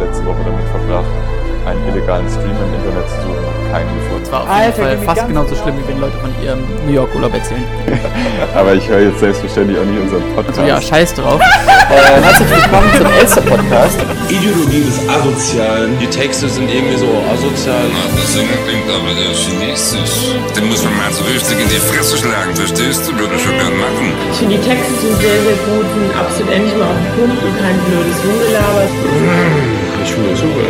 letzte Woche damit verbracht, einen illegalen Stream im Internet zu suchen und keinen gefunden. Das war auf jeden Fall fast genauso schlimm, wie wenn Leute von ihrem New York Urlaub erzählen. Aber ich höre jetzt selbstverständlich auch nie unseren Podcast. Also ja, scheiß drauf. Äh, herzlich willkommen zum Elster-Podcast. Ideologie des Asozialen. Die Texte sind irgendwie so asozial. Der Sänger klingt aber der chinesisch. Den muss man mal so richtig in die Fresse schlagen, verstehst du? Würde ich schon gern machen. Ich finde, die Texte sind sehr, sehr gut, sind absolut endlich mal auf den Punkt und kein blödes Rumgelaber. Ich finde das super.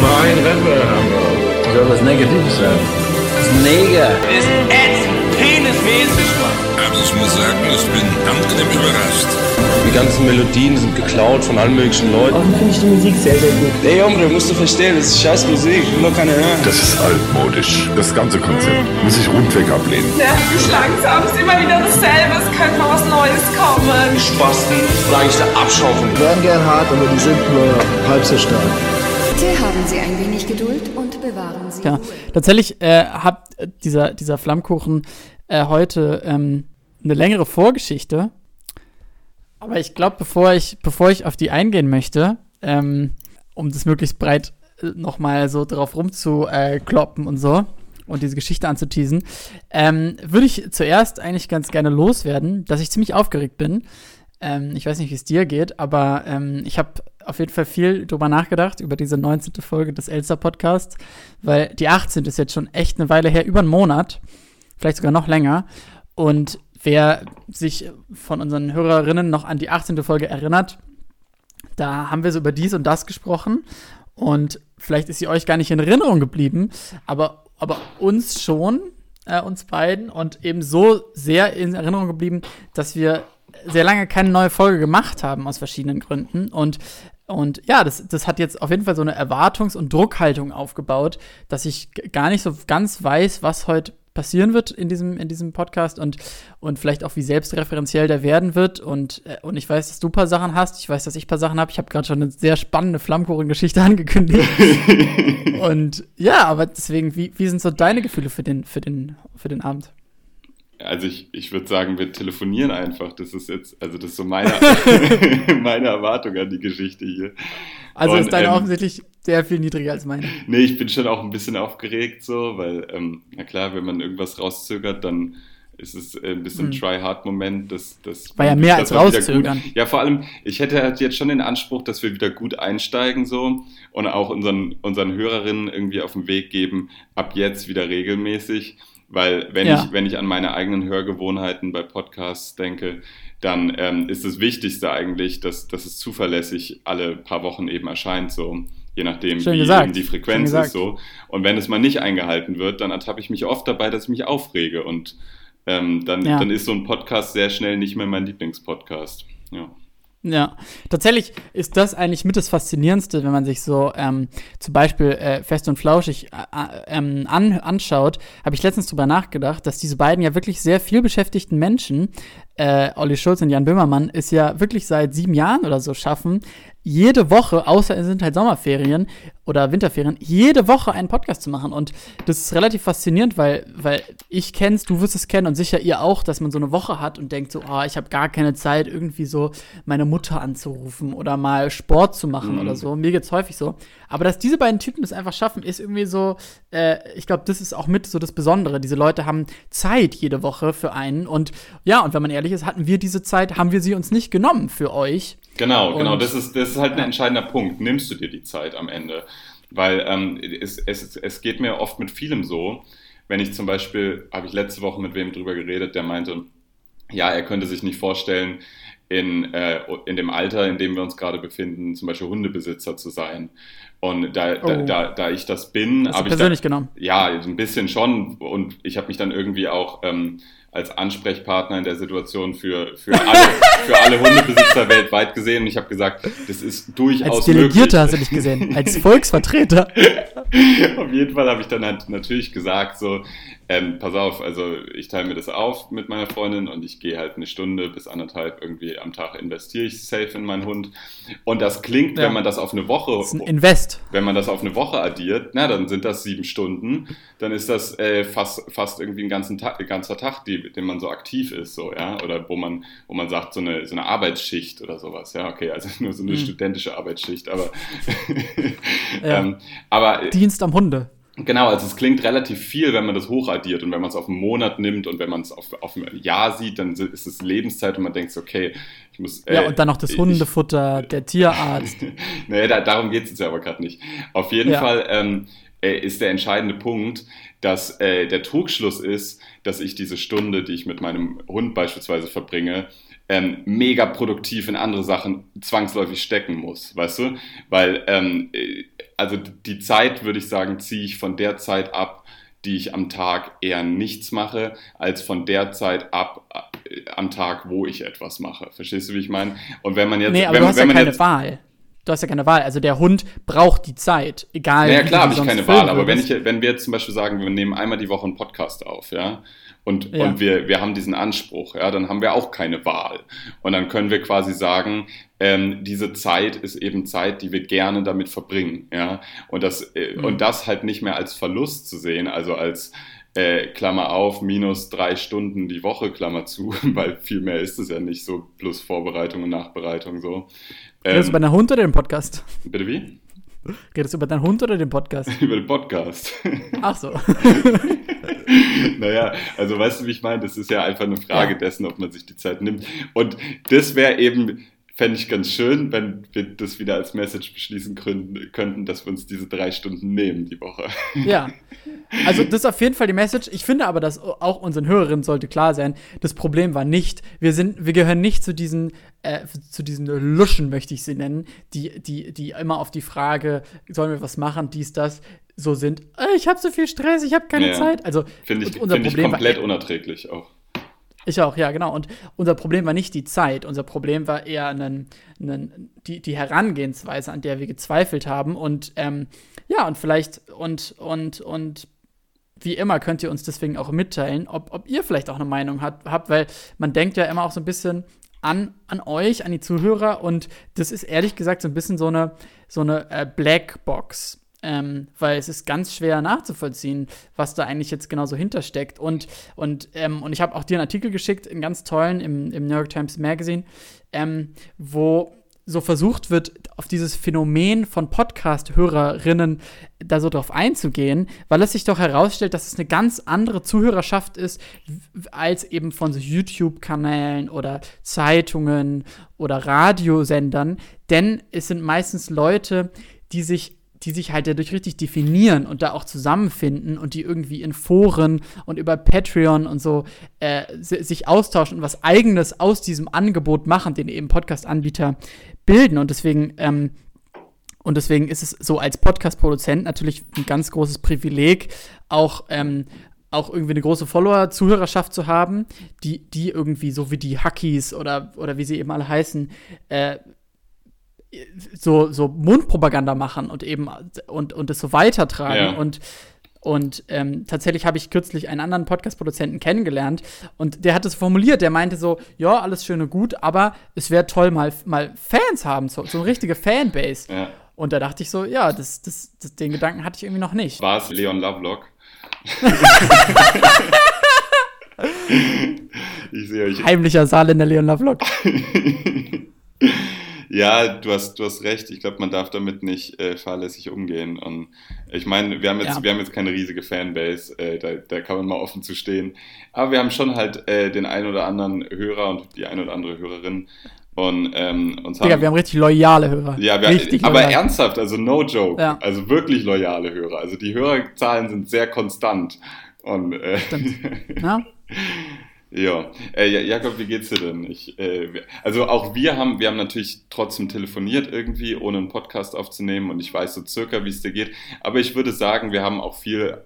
mein Rapper. Soll was Negatives sein? Das ist Neger. Ist ätzend, Mann. Also ich muss sagen, ich bin angenehm überrascht. Die ganzen Melodien sind geklaut von allen möglichen Leuten. Außerdem finde ich die Musik sehr, sehr gut. Ey, Hombre, musst du verstehen, das ist scheiß Musik. Ich will doch keine hören. Das ist altmodisch. Das ganze Konzept muss ich rundweg ablehnen. nervt mich langsam. Es ist immer wieder dasselbe. Es könnte mal was Neues kommen. Spasten, oder eigentlich der Abschau von Die werden gern hart, aber die sind nur halb so stark. Bitte haben Sie ein wenig Geduld und bewahren Sie Ja, tatsächlich äh, hat dieser, dieser Flammkuchen äh, heute ähm, eine längere Vorgeschichte. Aber ich glaube, bevor ich, bevor ich auf die eingehen möchte, ähm, um das möglichst breit äh, nochmal so drauf rumzukloppen und so und diese Geschichte anzuteasen, ähm, würde ich zuerst eigentlich ganz gerne loswerden, dass ich ziemlich aufgeregt bin. Ähm, ich weiß nicht, wie es dir geht, aber ähm, ich habe auf jeden Fall viel drüber nachgedacht, über diese 19. Folge des Elster Podcasts, weil die 18. ist jetzt schon echt eine Weile her, über einen Monat, vielleicht sogar noch länger. Und wer sich von unseren Hörerinnen noch an die 18. Folge erinnert, da haben wir so über dies und das gesprochen. Und vielleicht ist sie euch gar nicht in Erinnerung geblieben, aber, aber uns schon, äh, uns beiden, und eben so sehr in Erinnerung geblieben, dass wir sehr lange keine neue Folge gemacht haben, aus verschiedenen Gründen. Und, und ja, das, das hat jetzt auf jeden Fall so eine Erwartungs- und Druckhaltung aufgebaut, dass ich gar nicht so ganz weiß, was heute passieren wird in diesem, in diesem Podcast und, und vielleicht auch, wie selbstreferenziell der werden wird. Und, äh, und ich weiß, dass du ein paar Sachen hast. Ich weiß, dass ich ein paar Sachen habe. Ich habe gerade schon eine sehr spannende Flammkuchen-Geschichte angekündigt. und ja, aber deswegen, wie, wie sind so deine Gefühle für den, für den, für den Abend? Also ich, ich würde sagen, wir telefonieren einfach. Das ist jetzt, also das ist so meine, meine Erwartung an die Geschichte hier. Also Und, ist deine ähm, offensichtlich sehr viel niedriger als meine. Nee, ich bin schon auch ein bisschen aufgeregt so, weil, ähm, na klar, wenn man irgendwas rauszögert, dann ist es äh, ein bisschen Hm. Try-Hard-Moment. Das, das War ja mehr als rauszögern. Gut. Ja, vor allem, ich hätte halt jetzt schon den Anspruch, dass wir wieder gut einsteigen so und auch unseren, unseren Hörerinnen irgendwie auf den Weg geben, ab jetzt wieder regelmäßig. Weil wenn, Ja. ich, wenn ich an meine eigenen Hörgewohnheiten bei Podcasts denke, dann ähm, ist das Wichtigste eigentlich, dass, dass es zuverlässig alle paar Wochen eben erscheint, so je nachdem, Schön wie gesagt. eben die Frequenz ist so. Und wenn es mal nicht eingehalten wird, dann ertappe ich mich oft dabei, dass ich mich aufrege. Und ähm, dann, Ja. dann ist so ein Podcast sehr schnell nicht mehr mein Lieblingspodcast. Ja. Ja, tatsächlich ist das eigentlich mit das Faszinierendste, wenn man sich so ähm, zum Beispiel äh, Fest und Flauschig äh, äh, ähm, an, anschaut, habe ich letztens drüber nachgedacht, dass diese beiden ja wirklich sehr viel beschäftigten Menschen, äh, Olli Schulz und Jan Böhmermann, es ja wirklich seit sieben Jahren oder so schaffen, jede Woche, außer es sind halt Sommerferien oder Winterferien, jede Woche einen Podcast zu machen. Und das ist relativ faszinierend, weil, weil ich kenn's, du wirst es kennen und sicher ihr auch, dass man so eine Woche hat und denkt so, oh, ich habe gar keine Zeit, irgendwie so meine Mutter anzurufen oder mal Sport zu machen oder so. Mir geht's häufig so. Aber dass diese beiden Typen das einfach schaffen, ist irgendwie so, äh, ich glaube, das ist auch mit so das Besondere. Diese Leute haben Zeit jede Woche für einen. Und ja, und wenn man ehrlich ist, hatten wir diese Zeit, haben wir sie uns nicht genommen für euch. Genau, genau. Und- Das ist, das ist halt ein entscheidender Punkt. Nimmst du dir die Zeit am Ende? Weil ähm, es, es, es geht mir oft mit vielem so. Wenn ich zum Beispiel, habe ich letzte Woche mit wem drüber geredet, der meinte, ja, er könnte sich nicht vorstellen, in, äh, in dem Alter, in dem wir uns gerade befinden, zum Beispiel Hundebesitzer zu sein. Und da, da, Oh. da, da ich das bin, habe ich persönlich da, genommen? ja, ein bisschen schon. Und ich habe mich dann irgendwie auch ähm, als Ansprechpartner in der Situation für, für, alle, für alle Hundebesitzer weltweit gesehen. Und ich habe gesagt, das ist durchaus Als Delegierter möglich. hast du dich gesehen, als Volksvertreter. Auf jeden Fall habe ich dann halt natürlich gesagt, so, ähm, pass auf, also ich teile mir das auf mit meiner Freundin und ich gehe halt eine Stunde bis anderthalb irgendwie am Tag investiere ich safe in meinen Hund. Und das klingt, ja. wenn man das auf eine Woche, das ist ein Invest. Wenn man das auf eine Woche addiert, na, dann sind das sieben Stunden, dann ist das äh, fast, fast irgendwie ein, ganzen Tag, ein ganzer Tag, die, den man so aktiv ist, so, ja, oder wo man, wo man sagt, so eine, so eine Arbeitsschicht oder sowas, ja, okay, also nur so eine hm. studentische Arbeitsschicht, aber, ja. ähm, aber Dienst am Hunde. Genau, also es klingt relativ viel, wenn man das hochaddiert und wenn man es auf einen Monat nimmt und wenn man es auf, auf ein Jahr sieht, dann ist es Lebenszeit und man denkt, okay, ich muss. Äh, ja, und dann noch das Hundefutter, ich, der Tierarzt. naja, da, darum geht es jetzt ja aber gerade nicht. Auf jeden ja. Fall ähm, äh, ist der entscheidende Punkt, dass äh, der Trugschluss ist, dass ich diese Stunde, die ich mit meinem Hund beispielsweise verbringe, ähm, mega produktiv in andere Sachen zwangsläufig stecken muss, weißt du? Weil, ähm, äh, also die Zeit, würde ich sagen, ziehe ich von der Zeit ab, die ich am Tag eher nichts mache, als von der Zeit ab äh, am Tag, wo ich etwas mache. Verstehst du, wie ich meine? Und wenn man jetzt, nee, aber wenn, du hast wenn ja keine jetzt, Wahl. Du hast ja keine Wahl. Also der Hund braucht die Zeit, egal. Ja, naja, klar habe ich keine Wahl. Aber wenn ich, wenn wir jetzt zum Beispiel sagen, wir nehmen einmal die Woche einen Podcast auf, ja, und, ja. und wir, wir haben diesen Anspruch, ja, dann haben wir auch keine Wahl. Und dann können wir quasi sagen, ähm, diese Zeit ist eben Zeit, die wir gerne damit verbringen, ja. Und das, äh, mhm. und das halt nicht mehr als Verlust zu sehen, also als äh, Klammer auf, minus drei Stunden die Woche, Klammer zu, weil viel mehr ist es ja nicht so, plus Vorbereitung und Nachbereitung so. Ähm, Redest du bei einer Hund oder dem Podcast? Bitte wie? Redest du über deinen Hund oder den Podcast? über den Podcast. Ach so. naja, also weißt du, wie ich meine? Das ist ja einfach eine Frage ja. dessen, ob man sich die Zeit nimmt. Und das wäre eben, fände ich ganz schön, wenn wir das wieder als Message beschließen könnten, dass wir uns diese drei Stunden nehmen die Woche. Ja. Also das ist auf jeden Fall die Message. Ich finde aber, dass auch unseren Hörerinnen sollte klar sein, das Problem war nicht, wir sind, wir gehören nicht zu diesen, äh, zu diesen Luschen, möchte ich sie nennen, die, die, die immer auf die Frage, sollen wir was machen, dies, das, so sind, äh, ich habe so viel Stress, ich habe keine ja. Zeit. Also finde ich, unser find Problem ich komplett war, unerträglich auch. Ich auch, ja, genau. Und unser Problem war nicht die Zeit, unser Problem war eher einen, einen, die, die Herangehensweise, an der wir gezweifelt haben. Und ähm, ja, und vielleicht, und, und, und wie immer könnt ihr uns deswegen auch mitteilen, ob, ob ihr vielleicht auch eine Meinung hat, habt, weil man denkt ja immer auch so ein bisschen an, an euch, an die Zuhörer. Und das ist ehrlich gesagt so ein bisschen so eine, so eine äh, Blackbox ähm, weil es ist ganz schwer nachzuvollziehen, was da eigentlich jetzt genau so hintersteckt. Und, und, ähm, und ich habe auch dir einen Artikel geschickt, einen ganz tollen im, im New York Times Magazine, ähm, wo so versucht wird, auf dieses Phänomen von Podcast-Hörerinnen da so drauf einzugehen, weil es sich doch herausstellt, dass es eine ganz andere Zuhörerschaft ist, als eben von so YouTube-Kanälen oder Zeitungen oder Radiosendern. Denn es sind meistens Leute, die sich die sich halt dadurch richtig definieren und da auch zusammenfinden und die irgendwie in Foren und über Patreon und so äh, sich austauschen und was Eigenes aus diesem Angebot machen, den eben Podcast-Anbieter bilden. Und deswegen, ähm, und deswegen ist es so als Podcast-Produzent natürlich ein ganz großes Privileg, auch ähm, auch irgendwie eine große Follower-Zuhörerschaft zu haben, die, die irgendwie so wie die Hackies oder, oder wie sie eben alle heißen, äh, so, so Mundpropaganda machen und eben und, und das so weitertragen. Ja. Und, und ähm, tatsächlich habe ich kürzlich einen anderen Podcast-Produzenten kennengelernt und der hat es formuliert, der meinte so, ja, alles schön und gut, aber es wäre toll, mal, mal Fans haben, so, so eine richtige Fanbase. Ja. Und da dachte ich so, ja, das, das, das, den Gedanken hatte ich irgendwie noch nicht. War es Leon Lovelock? ich sehe euch. Heimlicher Saal in der Leon Lovelock. Ja, du hast, du hast recht. Ich glaube, man darf damit nicht äh, fahrlässig umgehen. Und ich meine, wir haben jetzt, ja. wir haben jetzt keine riesige Fanbase, äh, da, da kann man mal offen zu stehen. Aber wir haben schon halt äh, den einen oder anderen Hörer und die eine oder andere Hörerin. Und ähm, uns haben, Digga, wir haben richtig loyale Hörer. Ja, wir, richtig aber loyal. ernsthaft, also no joke. Ja. Also wirklich loyale Hörer. Also die Hörerzahlen sind sehr konstant. Und, äh, Stimmt. Ja. Ja, äh, Jakob, wie geht's dir denn? Ich, äh, also auch wir haben, wir haben natürlich trotzdem telefoniert irgendwie, ohne einen Podcast aufzunehmen und ich weiß so circa, wie es dir geht. Aber ich würde sagen, wir haben auch viel,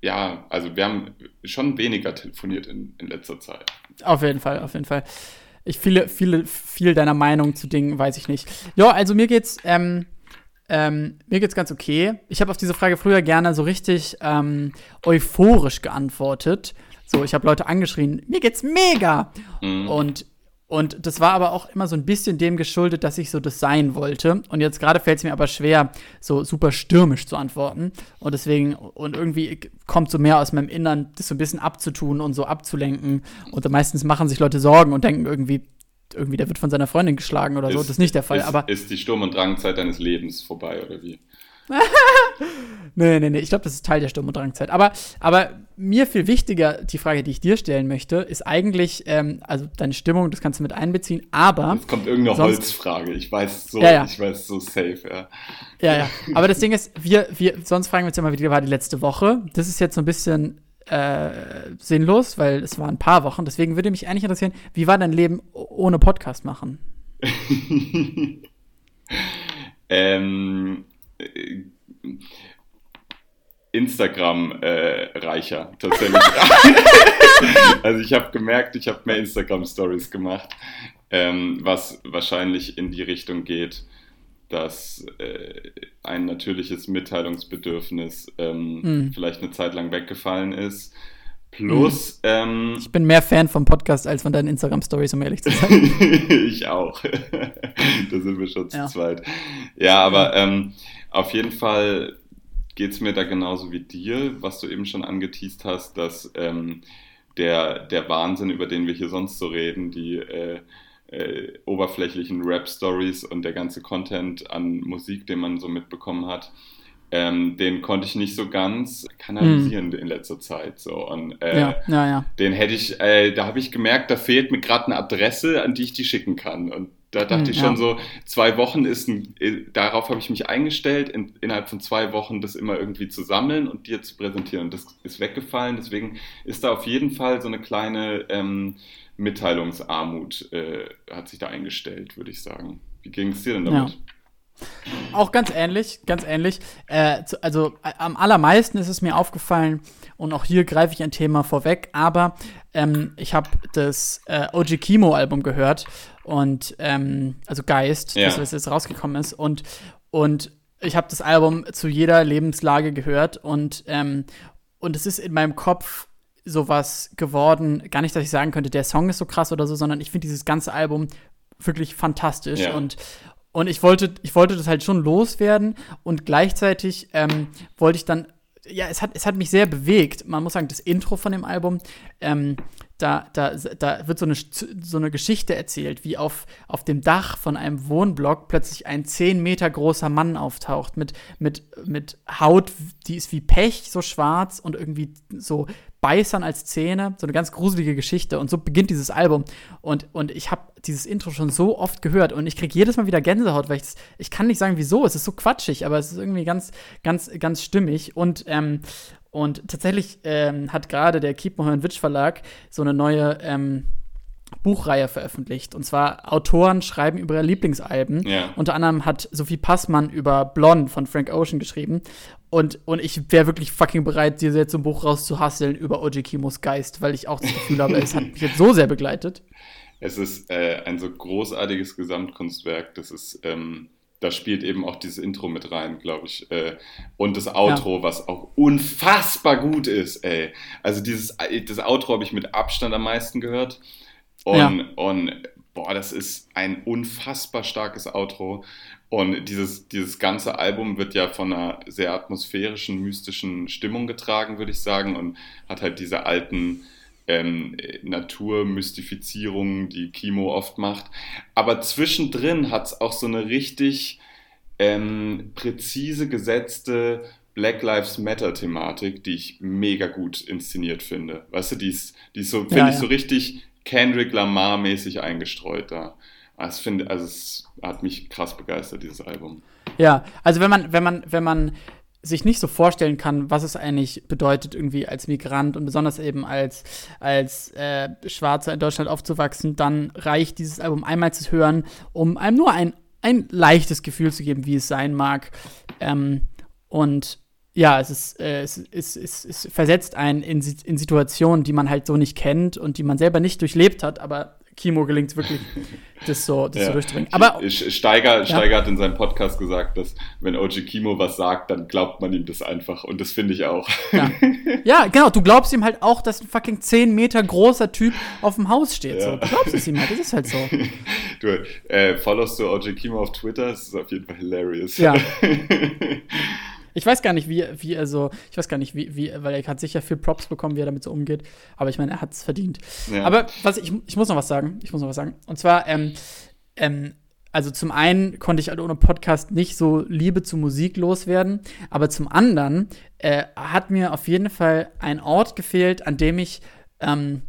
ja, also wir haben schon weniger telefoniert in, in letzter Zeit. Auf jeden Fall, auf jeden Fall. Ich viele, viele, viel deiner Meinung zu Dingen weiß ich nicht. Ja, also mir geht's, ähm, Ähm, mir geht's ganz okay. Ich habe auf diese Frage früher gerne so richtig ähm, euphorisch geantwortet. So, ich habe Leute angeschrien, mir geht's mega. Mhm. Und und das war aber auch immer so ein bisschen dem geschuldet, dass ich so das sein wollte. Und jetzt gerade fällt es mir aber schwer, so super stürmisch zu antworten. Und deswegen, und irgendwie kommt so mehr aus meinem Innern, das so ein bisschen abzutun und so abzulenken. Und meistens machen sich Leute Sorgen und denken irgendwie, irgendwie, der wird von seiner Freundin geschlagen oder ist, so. Das ist nicht der Fall. Ist, aber ist die Sturm- und Drangzeit deines Lebens vorbei oder wie? nee, nee, nee. Ich glaube, das ist Teil der Sturm- und Drangzeit. Aber, aber mir viel wichtiger, die Frage, die ich dir stellen möchte, ist eigentlich, ähm, also deine Stimmung, das kannst du mit einbeziehen, aber. Jetzt kommt irgendeine sonst, Holzfrage. Ich weiß so, ja, ja. ich weiß so safe, ja. Ja, ja. Aber das Ding ist, wir, wir, sonst fragen wir uns ja mal, wie war die letzte Woche. Das ist jetzt so ein bisschen äh, sinnlos, weil es waren ein paar Wochen. Deswegen würde mich eigentlich interessieren, wie war dein Leben ohne Podcast machen? ähm, äh, Instagram äh, reicher tatsächlich. also ich habe gemerkt, ich habe mehr Instagram Stories gemacht, ähm, was wahrscheinlich in die Richtung geht, dass äh, ein natürliches Mitteilungsbedürfnis ähm, hm. vielleicht eine Zeit lang weggefallen ist. Plus, ähm, ich bin mehr Fan vom Podcast als von deinen Instagram-Stories, um ehrlich zu sein. ich auch. da sind wir schon zu ja. zweit. Ja, aber ähm, auf jeden Fall geht es mir da genauso wie dir, was du eben schon angeteased hast, dass ähm, der, der Wahnsinn, über den wir hier sonst so reden, die äh, äh, oberflächlichen Rap-Stories und der ganze Content an Musik, den man so mitbekommen hat, ähm, den konnte ich nicht so ganz kanalisieren mhm. in letzter Zeit. So. Und, äh, ja, ja, ja. Den hätte ich, äh, da habe ich gemerkt, da fehlt mir gerade eine Adresse, an die ich die schicken kann. Und da dachte mhm, ich schon ja. so, zwei Wochen ist ein, äh, darauf habe ich mich eingestellt, in, innerhalb von zwei Wochen das immer irgendwie zu sammeln und dir zu präsentieren. Und das ist weggefallen. Deswegen ist da auf jeden Fall so eine kleine ähm, Mitteilungsarmut, äh, hat sich da eingestellt, würde ich sagen. Wie ging es dir denn damit? Ja. Auch ganz ähnlich, ganz ähnlich. Äh, zu, also äh, am allermeisten ist es mir aufgefallen, und auch hier greife ich ein Thema vorweg, aber ähm, ich habe das äh, OG Kimo-Album gehört und ähm, also Geist, ja. das was jetzt rausgekommen ist, und, und ich habe das Album zu jeder Lebenslage gehört und, ähm, und es ist in meinem Kopf sowas geworden, gar nicht, dass ich sagen könnte, der Song ist so krass oder so, sondern ich finde dieses ganze Album wirklich fantastisch ja. und, und ich wollte, ich wollte das halt schon loswerden und gleichzeitig ähm, wollte ich dann, ja, es hat, es hat mich sehr bewegt. Man muss sagen, das Intro von dem Album, ähm, da, da, da wird so eine, so eine Geschichte erzählt, wie auf, auf dem Dach von einem Wohnblock plötzlich ein 10 Meter großer Mann auftaucht mit, mit, mit Haut, die ist wie Pech, so schwarz und irgendwie so Beißern als Zähne, so eine ganz gruselige Geschichte. Und so beginnt dieses Album. Und, und ich habe dieses Intro schon so oft gehört und ich kriege jedes Mal wieder Gänsehaut, weil ich, ich kann nicht sagen, wieso. Es ist so quatschig, aber es ist irgendwie ganz, ganz, ganz stimmig. Und, ähm, und tatsächlich ähm, hat gerade der Keep Witch Verlag so eine neue ähm, Buchreihe veröffentlicht. Und zwar Autoren schreiben über ihre Lieblingsalben. Ja. Unter anderem hat Sophie Passmann über Blonde von Frank Ocean geschrieben. Und, und ich wäre wirklich fucking bereit, dir jetzt so ein Buch rauszuhasseln über Oji Kimos Geist, weil ich auch das Gefühl habe, es hat mich jetzt so sehr begleitet. Es ist äh, ein so großartiges Gesamtkunstwerk. Das ist, ähm, da spielt eben auch dieses Intro mit rein, glaube ich. Äh, und das Outro, ja. was auch unfassbar gut ist, ey. Also dieses, das Outro habe ich mit Abstand am meisten gehört. Und, ja. und boah, das ist ein unfassbar starkes Outro. Und dieses, dieses ganze Album wird ja von einer sehr atmosphärischen, mystischen Stimmung getragen, würde ich sagen, und hat halt diese alten ähm, Naturmystifizierungen, die Kimo oft macht. Aber zwischendrin hat es auch so eine richtig ähm, präzise gesetzte Black Lives Matter Thematik, die ich mega gut inszeniert finde. Weißt du, die ist, die ist so, finde ja, ich, ja. so richtig Kendrick Lamar-mäßig eingestreut da. Also, finde, also es hat mich krass begeistert, dieses Album. Ja, also wenn man, wenn man, wenn man sich nicht so vorstellen kann, was es eigentlich bedeutet, irgendwie als Migrant und besonders eben als, als äh, Schwarzer in Deutschland aufzuwachsen, dann reicht dieses Album einmal zu hören, um einem nur ein, ein leichtes Gefühl zu geben, wie es sein mag. Ähm, und ja, es ist, äh, es, es, es, es versetzt einen in, in Situationen, die man halt so nicht kennt und die man selber nicht durchlebt hat, aber Kimo gelingt es wirklich, das so, das Ja. so durchzubringen. Aber Steiger, Steiger hat in seinem Podcast gesagt, dass wenn OG Kimo was sagt, dann glaubt man ihm das einfach. Und das finde ich auch. Ja. ja, genau, du glaubst ihm halt auch, dass ein fucking 10 Meter großer Typ auf dem Haus steht. So. Ja. Du glaubst es ihm halt, das ist halt so. Du äh, followst du OG Kimo auf Twitter? Das ist auf jeden Fall hilarious. Ja. Ich weiß gar nicht, wie, wie er so, ich weiß gar nicht, wie, wie, weil er hat sicher viel Props bekommen, wie er damit so umgeht. Aber ich meine, er hat es verdient. Ja. Aber was ich, ich muss noch was sagen. Ich muss noch was sagen. Und zwar, ähm, ähm, also zum einen konnte ich halt ohne Podcast nicht so Liebe zu Musik loswerden, aber zum anderen äh, hat mir auf jeden Fall ein Ort gefehlt, an dem ich, ähm,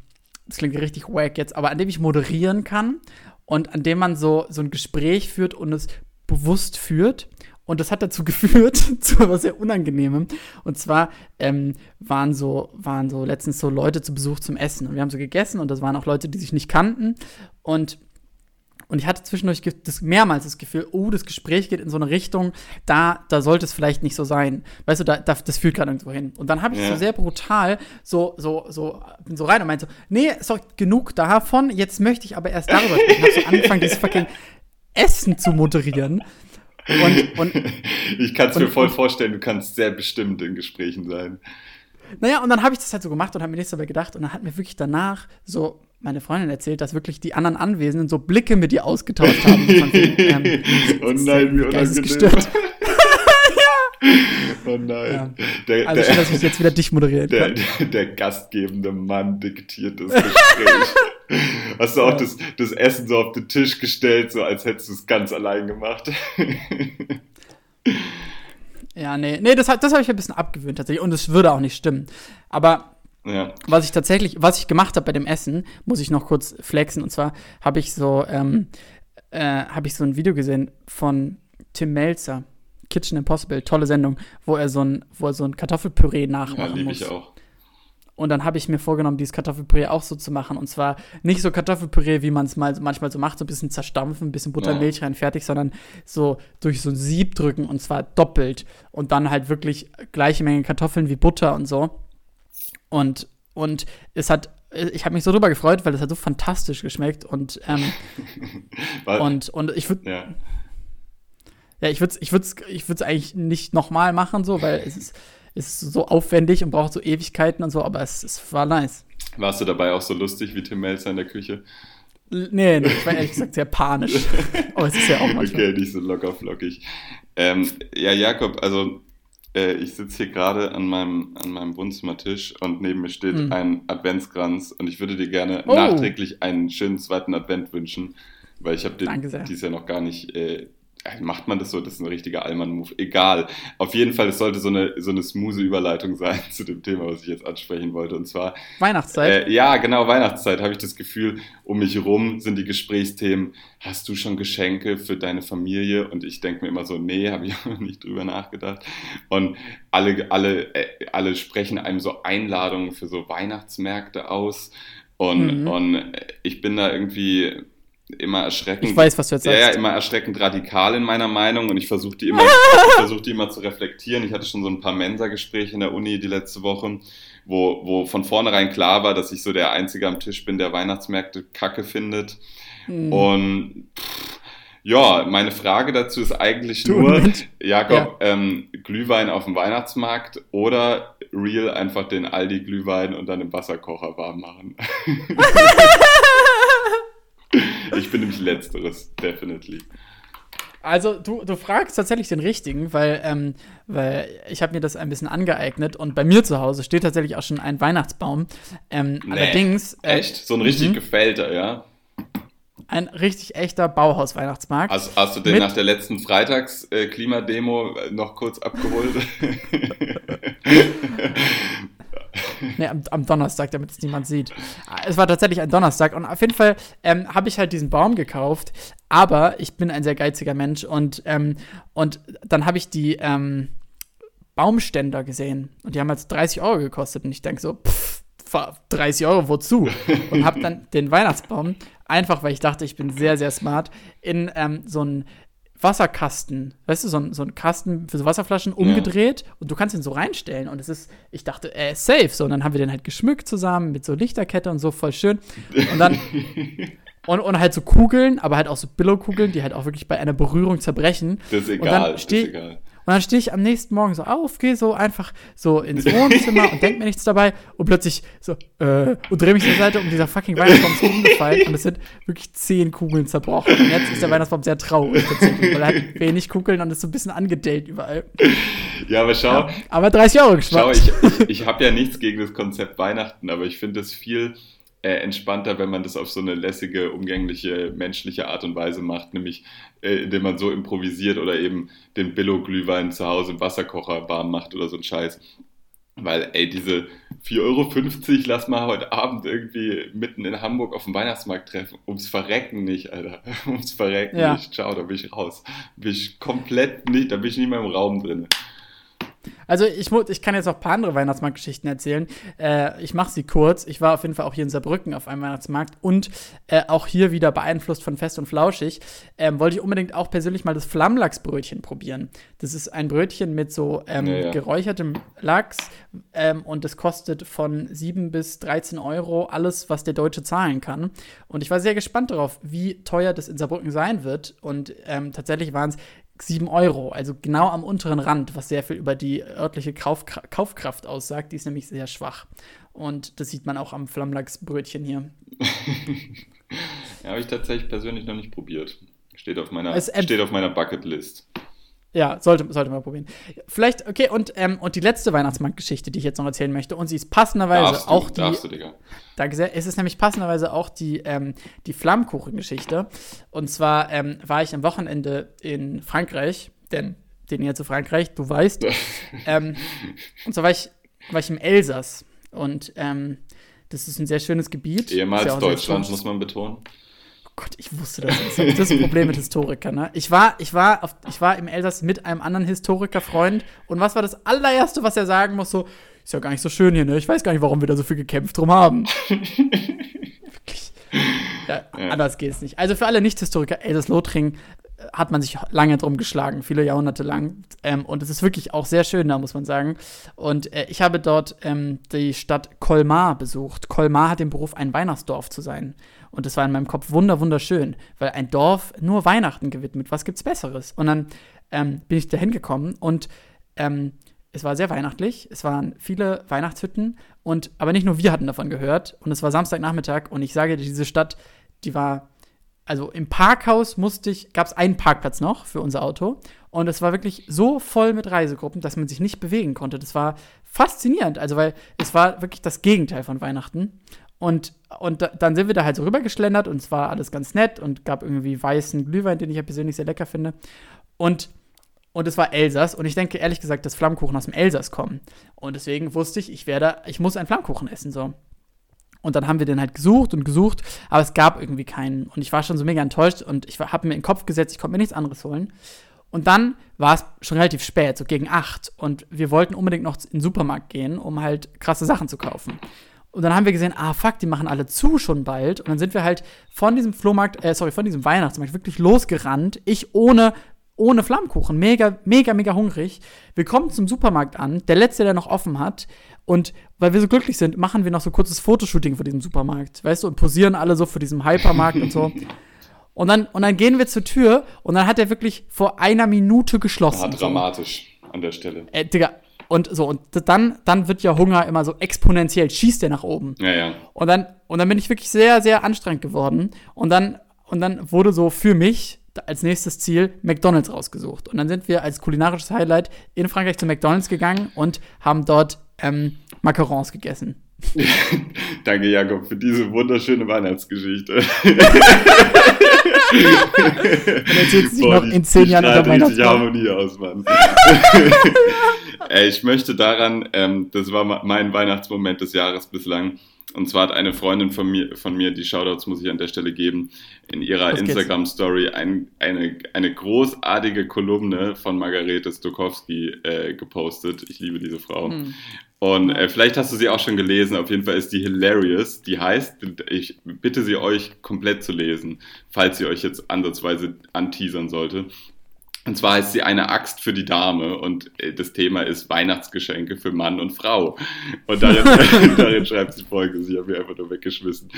das klingt richtig wack jetzt, aber an dem ich moderieren kann und an dem man so, so ein Gespräch führt und es bewusst führt. Und das hat dazu geführt, zu etwas sehr Unangenehmem. Und zwar ähm, waren, so, waren so letztens so Leute zu Besuch zum Essen. Und wir haben so gegessen und das waren auch Leute, die sich nicht kannten. Und und ich hatte zwischendurch das, mehrmals das Gefühl, oh, das Gespräch geht in so eine Richtung, da, da sollte es vielleicht nicht so sein. Weißt du, da, da, das führt gerade irgendwo hin. Und dann habe ich Ja. so sehr brutal so, so, so, bin so rein und meinte so, nee, doch genug davon, jetzt möchte ich aber erst darüber sprechen. Ich habe so angefangen, dieses fucking Essen zu moderieren. Und, und Ich kann es mir voll vorstellen, du kannst sehr bestimmt in Gesprächen sein. Naja, und dann habe ich das halt so gemacht und habe mir nichts dabei gedacht. Und dann hat mir wirklich danach so meine Freundin erzählt, dass wirklich die anderen Anwesenden so Blicke mit ihr ausgetauscht haben. Ähm, oh nein, wie unangenehm. Oh nein. Ja. Der, Also schön, dass ich jetzt wieder dich moderieren der, kann. der, der gastgebende Mann diktiert das Gespräch. Hast du auch Ja. das, das Essen so auf den Tisch gestellt, so als hättest du es ganz allein gemacht? Ja, nee, nee, das, das habe ich ein bisschen abgewöhnt tatsächlich. Und es würde auch nicht stimmen. Aber ja. was ich tatsächlich, was ich gemacht habe bei dem Essen, muss ich noch kurz flexen. Und zwar habe ich so, ähm, äh, habe ich so ein Video gesehen von Tim Melzer, Kitchen Impossible, tolle Sendung, wo er so ein, wo er so ein Kartoffelpüree Ja, nachmachen liebe muss. ich auch. Und dann habe ich mir vorgenommen, dieses Kartoffelpüree auch so zu machen. Und zwar nicht so Kartoffelpüree, wie man es mal, manchmal so macht, so ein bisschen zerstampfen, ein bisschen Butter und Ja. Rein, fertig, sondern so durch so ein Sieb drücken und zwar doppelt. Und dann halt wirklich gleiche Menge Kartoffeln wie Butter und so. Und, und es hat, ich habe mich so drüber gefreut, weil es hat so fantastisch geschmeckt. Und, ähm, und, und ich würde ja. ja, ich würde es ich ich würd's eigentlich nicht nochmal machen, so, weil es ist, es ist so aufwendig und braucht so Ewigkeiten und so, aber es, es war nice. Warst du dabei auch so lustig wie Tim Melzer in der Küche? Nee, nee, ich war ehrlich gesagt sehr panisch. Aber es ist ja auch manchmal. Okay, nicht so locker flockig. Ähm, ja, Jakob, also äh, ich sitze hier gerade an meinem, an meinem Wohnzimmertisch und neben mir steht Hm. ein Adventskranz und ich würde dir gerne Oh. nachträglich einen schönen zweiten Advent wünschen, weil ich habe den dieses Jahr noch gar nicht. Äh, macht man das so? Das ist ein richtiger Allmann-Move. Egal. Auf jeden Fall, es sollte so eine, so eine smooth Überleitung sein zu dem Thema, was ich jetzt ansprechen wollte. Und zwar Weihnachtszeit. äh, ja, genau, Weihnachtszeit habe ich das Gefühl, um mich rum sind die Gesprächsthemen, hast du schon Geschenke für deine Familie? Und ich denke mir immer so, nee, habe ich auch noch nicht drüber nachgedacht. Und alle, alle, äh, alle sprechen einem so Einladungen für so Weihnachtsmärkte aus. Und, Mhm. und ich bin da irgendwie immer erschreckend. Ich weiß, was du jetzt Ja, ja, sagst. immer erschreckend radikal in meiner Meinung und ich versuche die immer, ich versuche die immer zu reflektieren. Ich hatte schon so ein paar Mensa-Gespräche in der Uni die letzte Woche, wo, wo von vornherein klar war, dass ich so der Einzige am Tisch bin, der Weihnachtsmärkte kacke findet. Mhm. Und pff, ja, meine Frage dazu ist eigentlich Du nur, Mensch. Jakob, ähm, Glühwein auf dem Weihnachtsmarkt oder real einfach den Aldi-Glühwein und dann im Wasserkocher warm machen? ich bin nämlich letzteres, definitely. Also, du, du fragst tatsächlich den richtigen, weil, ähm, weil ich habe mir das ein bisschen angeeignet und bei mir zu Hause steht tatsächlich auch schon ein Weihnachtsbaum. Ähm, Nee, Allerdings äh, Echt? So ein richtig Mhm. gefällter, ja? ein richtig echter Bauhaus-Weihnachtsmarkt. Hast, hast du den nach der letzten Freitags-Klimademo noch kurz abgeholt? Nee, am, am Donnerstag, damit es niemand sieht. Es war tatsächlich ein Donnerstag und auf jeden Fall ähm, habe ich halt diesen Baum gekauft, aber ich bin ein sehr geiziger Mensch und, ähm, und dann habe ich die ähm, Baumständer gesehen und die haben halt 30 Euro gekostet und ich denke so, pff, 30 Euro, wozu? Und habe dann den Weihnachtsbaum, einfach weil ich dachte, ich bin sehr, sehr smart, in ähm, so einen Wasserkasten, weißt du, so ein, so ein Kasten für so Wasserflaschen umgedreht und du kannst ihn so reinstellen und es ist, ich dachte, äh, safe, so und dann haben wir den halt geschmückt zusammen mit so Lichterkette und so, voll schön und dann Und, und halt so Kugeln, aber halt auch so Billo-Kugeln, die halt auch wirklich bei einer Berührung zerbrechen. Das ist Und egal, dann das steh- ist egal. Und dann stehe ich am nächsten Morgen so auf, gehe so einfach so ins Wohnzimmer und denke mir nichts dabei und plötzlich so, äh, und drehe mich zur Seite und dieser fucking Weihnachtsbaum ist umgefallen und es sind wirklich zehn Kugeln zerbrochen. Und jetzt ist der Weihnachtsbaum sehr traurig tatsächlich, weil er hat wenig Kugeln und ist so ein bisschen angedellt überall. Ja, aber schau, Aber 30 Euro Schau, geschmackt. ich, ich, ich habe ja nichts gegen das Konzept Weihnachten, aber ich finde es viel äh, entspannter, wenn man das auf so eine lässige, umgängliche, menschliche Art und Weise macht, nämlich äh, indem man so improvisiert oder eben den Billo-Glühwein zu Hause im Wasserkocher warm macht oder so ein Scheiß. Weil, ey, diese 4,50 Euro, lass mal heute Abend irgendwie mitten in Hamburg auf dem Weihnachtsmarkt treffen. Ums Verrecken nicht, Alter. Ums Verrecken Ja. nicht. Ciao, da bin ich raus. Bin ich komplett nicht, da bin ich nicht mehr im Raum drin. Also ich, ich kann jetzt auch ein paar andere Weihnachtsmarktgeschichten erzählen. Äh, ich mache sie kurz. Ich war auf jeden Fall auch hier in Saarbrücken auf einem Weihnachtsmarkt und äh, auch hier wieder beeinflusst von Fest und Flauschig, ähm, wollte ich unbedingt auch persönlich mal das Flammlachsbrötchen probieren. Das ist ein Brötchen mit so ähm, Ja, ja. geräuchertem Lachs ähm, und das kostet von 7 bis 13 Euro alles, was der Deutsche zahlen kann. Und ich war sehr gespannt darauf, wie teuer das in Saarbrücken sein wird. Und ähm, tatsächlich waren es 7 Euro, also genau am unteren Rand, was sehr viel über die örtliche Kaufkra Kaufkraft aussagt. Die ist nämlich sehr schwach. Und das sieht man auch am Flammlachsbrötchen hier. Ja, habe ich tatsächlich persönlich noch nicht probiert. Steht auf meiner, steht auf meiner Bucketlist. Ja, sollte, sollte man probieren. Vielleicht, okay, und, ähm, und die letzte Weihnachtsmarktgeschichte, die ich jetzt noch erzählen möchte, und sie ist passenderweise Darfst du, auch die. darfst du, Digga. Danke sehr. Es ist nämlich passenderweise auch die, ähm, die Flammkuchengeschichte. Und zwar ähm, war ich am Wochenende in Frankreich, denn den hier zu Frankreich, du weißt. ähm, und zwar war ich, war ich im Elsass. Und ähm, das ist ein sehr schönes Gebiet. Ehemals ja Deutschland, muss man betonen. Gott, ich wusste das. Das ist das Problem mit Historikern. Ne? Ich, war, ich, war auf, ich war im Elsass mit einem anderen Historikerfreund. Und was war das allererste, was er sagen muss? So, ist ja gar nicht so schön hier, ne? Ich weiß gar nicht, warum wir da so viel gekämpft drum haben. Wirklich. Ja, Ja. anders geht es nicht. Also für alle Nicht-Historiker, Elsass-Lothringen äh, hat man sich lange drum geschlagen, viele Jahrhunderte lang. Ähm, und es ist wirklich auch sehr schön da, muss man sagen. Und äh, ich habe dort ähm, die Stadt Colmar besucht. Colmar hat den Beruf, ein Weihnachtsdorf zu sein. Und das war in meinem Kopf wunder wunderschön, weil ein Dorf nur Weihnachten gewidmet. Was gibt's Besseres? Und dann ähm, bin ich da hingekommen und ähm, es war sehr weihnachtlich. Es waren viele Weihnachtshütten und aber nicht nur wir hatten davon gehört. Und es war Samstagnachmittag und ich sage dir, diese Stadt, die war also im Parkhaus musste ich, gab es einen Parkplatz noch für unser Auto und es war wirklich so voll mit Reisegruppen, dass man sich nicht bewegen konnte. Das war faszinierend, also weil es war wirklich das Gegenteil von Weihnachten. Und, und da, dann sind wir da halt so rübergeschlendert und es war alles ganz nett und gab irgendwie weißen Glühwein, den ich ja persönlich sehr lecker finde. Und, und es war Elsass und ich denke ehrlich gesagt, dass Flammkuchen aus dem Elsass kommen. Und deswegen wusste ich, ich werde, ich muss einen Flammkuchen essen, so. Und dann haben wir den halt gesucht und gesucht, aber es gab irgendwie keinen. Und ich war schon so mega enttäuscht und ich habe mir in den Kopf gesetzt, ich konnte mir nichts anderes holen. Und dann war es schon relativ spät, so gegen acht. Und wir wollten unbedingt noch in den Supermarkt gehen, um halt krasse Sachen zu kaufen. Und dann haben wir gesehen, ah fuck, die machen alle zu schon bald. Und dann sind wir halt von diesem Flohmarkt, äh, sorry, von diesem Weihnachtsmarkt wirklich losgerannt. Ich ohne, ohne Flammkuchen, mega, mega, mega hungrig. Wir kommen zum Supermarkt an, der letzte, der noch offen hat. Und weil wir so glücklich sind, machen wir noch so kurzes Fotoshooting für diesen Supermarkt, weißt du, und posieren alle so für diesen Hypermarkt und so. Und dann, und dann gehen wir zur Tür und dann hat er wirklich vor einer Minute geschlossen. Ja, so. dramatisch an der Stelle. Äh, Digga, und so, und dann, dann wird ja Hunger immer so exponentiell, schießt der nach oben. Ja, ja. Und dann, und dann bin ich wirklich sehr, sehr anstrengend geworden. Und dann, und dann wurde so für mich als nächstes Ziel McDonalds rausgesucht. Und dann sind wir als kulinarisches Highlight in Frankreich zu McDonalds gegangen und haben dort ähm, Macarons gegessen. Danke, Jakob, für diese wunderschöne Weihnachtsgeschichte. Und erzählt sich noch in zehn Jahren unter unter richtig Weihnachtsbaum. Harmonie aus, Mann. Ey, ich möchte daran, ähm, das war mein Weihnachtsmoment des Jahres bislang. Und zwar hat eine Freundin von mir, von mir, die Shoutouts muss ich an der Stelle geben, in ihrer. Instagram-Story ein, eine, eine großartige Kolumne von Margarete Stokowski äh, gepostet. Ich liebe diese Frau. Hm. Und äh, vielleicht hast du sie auch schon gelesen. Auf jeden Fall ist die hilarious. Die heißt, ich bitte sie euch komplett zu lesen, falls sie euch jetzt ansatzweise anteasern sollte. Und zwar heißt sie eine Axt für die Dame und äh, das Thema ist Weihnachtsgeschenke für Mann und Frau. Und darin, darin schreibt sie folgendes, ich habe mir einfach nur weggeschmissen.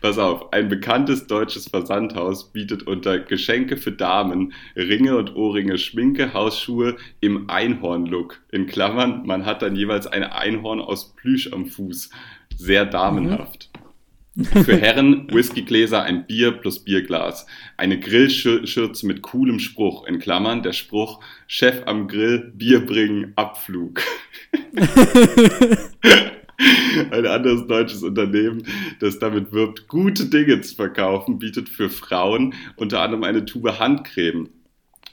Pass auf, ein bekanntes deutsches Versandhaus bietet unter Geschenke für Damen Ringe und Ohrringe, Schminke, Hausschuhe im Einhorn-Look. In Klammern, man hat dann jeweils ein Einhorn aus Plüsch am Fuß. Sehr damenhaft. Mhm. Für Herren Whiskygläser ein Bier plus Bierglas. Eine Grillschürze mit coolem Spruch, in Klammern der Spruch Chef am Grill, Bier bringen, Abflug. Ein anderes deutsches Unternehmen, das damit wirbt, gute Dinge zu verkaufen, bietet für Frauen unter anderem eine Tube Handcreme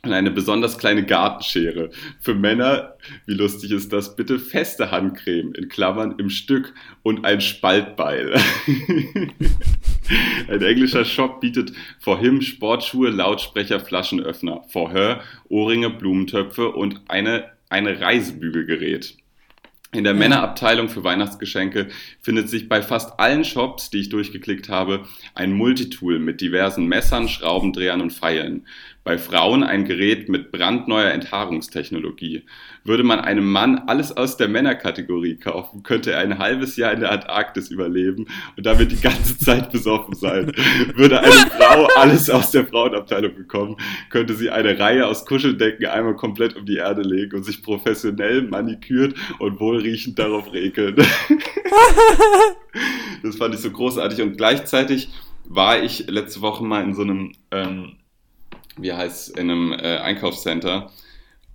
und eine besonders kleine Gartenschere. Für Männer, wie lustig ist das, bitte feste Handcreme in Klammern im Stück und ein Spaltbeil. ein englischer Shop bietet for him Sportschuhe, Lautsprecher, Flaschenöffner, for her Ohrringe, Blumentöpfe und eine, eine Reisebügelgerät. In der Männerabteilung für Weihnachtsgeschenke findet sich bei fast allen Shops, die ich durchgeklickt habe, ein Multitool mit diversen Messern, Schraubendrehern und Pfeilen bei Frauen ein Gerät mit brandneuer Enthaarungstechnologie. Würde man einem Mann alles aus der Männerkategorie kaufen, könnte er ein halbes Jahr in der Antarktis überleben und damit die ganze Zeit besoffen sein. Würde eine Frau alles aus der Frauenabteilung bekommen, könnte sie eine Reihe aus Kuscheldecken einmal komplett um die Erde legen und sich professionell manikürt und wohlriechend darauf regeln. das fand ich so großartig und gleichzeitig war ich letzte Woche mal in so einem ähm, wie heißt in einem äh, Einkaufscenter.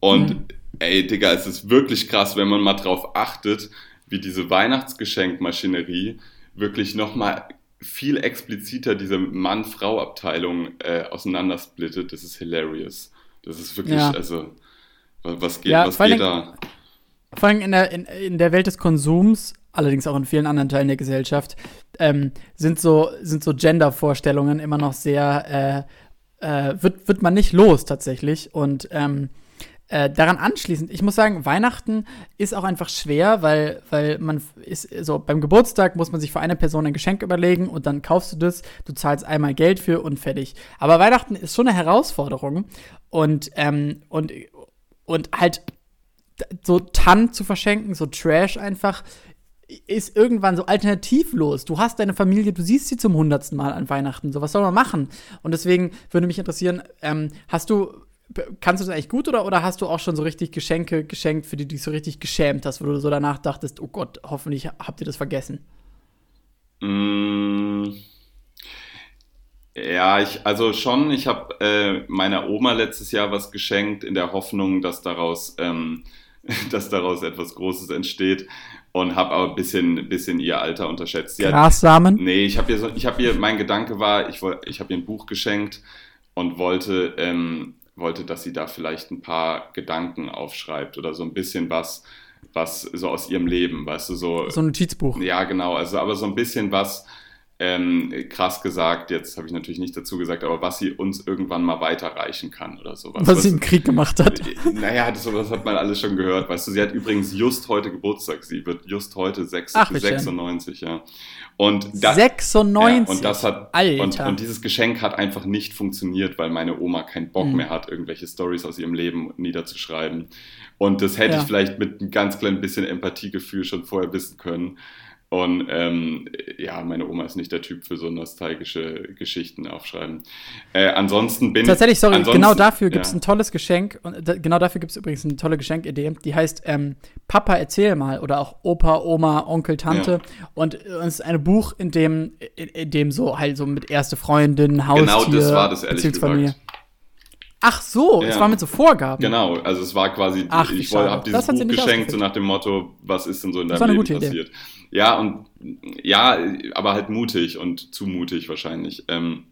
Und mhm. ey, Digga, es ist wirklich krass, wenn man mal drauf achtet, wie diese Weihnachtsgeschenkmaschinerie wirklich nochmal viel expliziter diese Mann-Frau-Abteilung äh, auseinandersplittet. Das ist hilarious. Das ist wirklich, ja. also, was geht, ja, was geht da? Vor allem in der, in, in der Welt des Konsums, allerdings auch in vielen anderen Teilen der Gesellschaft, ähm, sind so, sind so Gender-Vorstellungen immer noch sehr äh, äh, wird, wird man nicht los tatsächlich. Und ähm, äh, daran anschließend, ich muss sagen, Weihnachten ist auch einfach schwer, weil, weil man ist so beim Geburtstag muss man sich für eine Person ein Geschenk überlegen und dann kaufst du das, du zahlst einmal Geld für und fertig. Aber Weihnachten ist schon eine Herausforderung und, ähm, und, und halt so Tannen zu verschenken, so Trash einfach, ist irgendwann so alternativlos. Du hast deine Familie, du siehst sie zum hundertsten Mal an Weihnachten. So, was soll man machen? Und deswegen würde mich interessieren, ähm, hast du, kannst du das eigentlich gut oder, oder hast du auch schon so richtig Geschenke geschenkt, für die du dich so richtig geschämt hast, wo du so danach dachtest, oh Gott, hoffentlich habt ihr das vergessen? Mm. Ja, ich, also schon, ich habe äh, meiner Oma letztes Jahr was geschenkt, in der Hoffnung, dass daraus, ähm, dass daraus etwas Großes entsteht und habe aber ein bisschen, bisschen ihr Alter unterschätzt. Sie Grassamen? Hat, nee, ich habe ihr, so, ich hab ihr, mein Gedanke war, ich, ich habe ihr ein Buch geschenkt und wollte, ähm, wollte, dass sie da vielleicht ein paar Gedanken aufschreibt oder so ein bisschen was, was so aus ihrem Leben, weißt du, so. So ein Notizbuch. Ja, genau, also aber so ein bisschen was, ähm, krass gesagt, jetzt habe ich natürlich nicht dazu gesagt, aber was sie uns irgendwann mal weiterreichen kann oder sowas. Was, was sie im Krieg gemacht hat. Naja, das, das hat man alles schon gehört. Weißt du, sie hat übrigens just heute Geburtstag. Sie wird just heute 6, Ach, 96, ja. Und das, 96? Ja, und das hat, Alter. Und, und dieses Geschenk hat einfach nicht funktioniert, weil meine Oma keinen Bock mhm. mehr hat, irgendwelche Stories aus ihrem Leben niederzuschreiben. Und das hätte ja. ich vielleicht mit einem ganz kleinen bisschen Empathiegefühl schon vorher wissen können. Und ähm, ja, meine Oma ist nicht der Typ für so nostalgische Geschichten aufschreiben. Äh, ansonsten bin Tatsächlich, sorry, ansonsten, genau dafür gibt es ja. ein tolles Geschenk. Und da, genau dafür gibt es übrigens eine tolle Geschenkidee. Die heißt ähm, Papa, erzähl mal. Oder auch Opa, Oma, Onkel, Tante. Ja. Und es ist ein Buch, in dem, in, in, dem so halt so mit erste Freundin, Haustier, Genau, das war das ehrlich gesagt. Ach so, ja. es war mit so Vorgaben. Genau, also es war quasi, Ach, ich habe dieses Buch geschenkt, so nach dem Motto, was ist denn so in deinem Leben passiert. Idee. Ja, und ja, aber halt mutig und zu mutig wahrscheinlich. Ähm,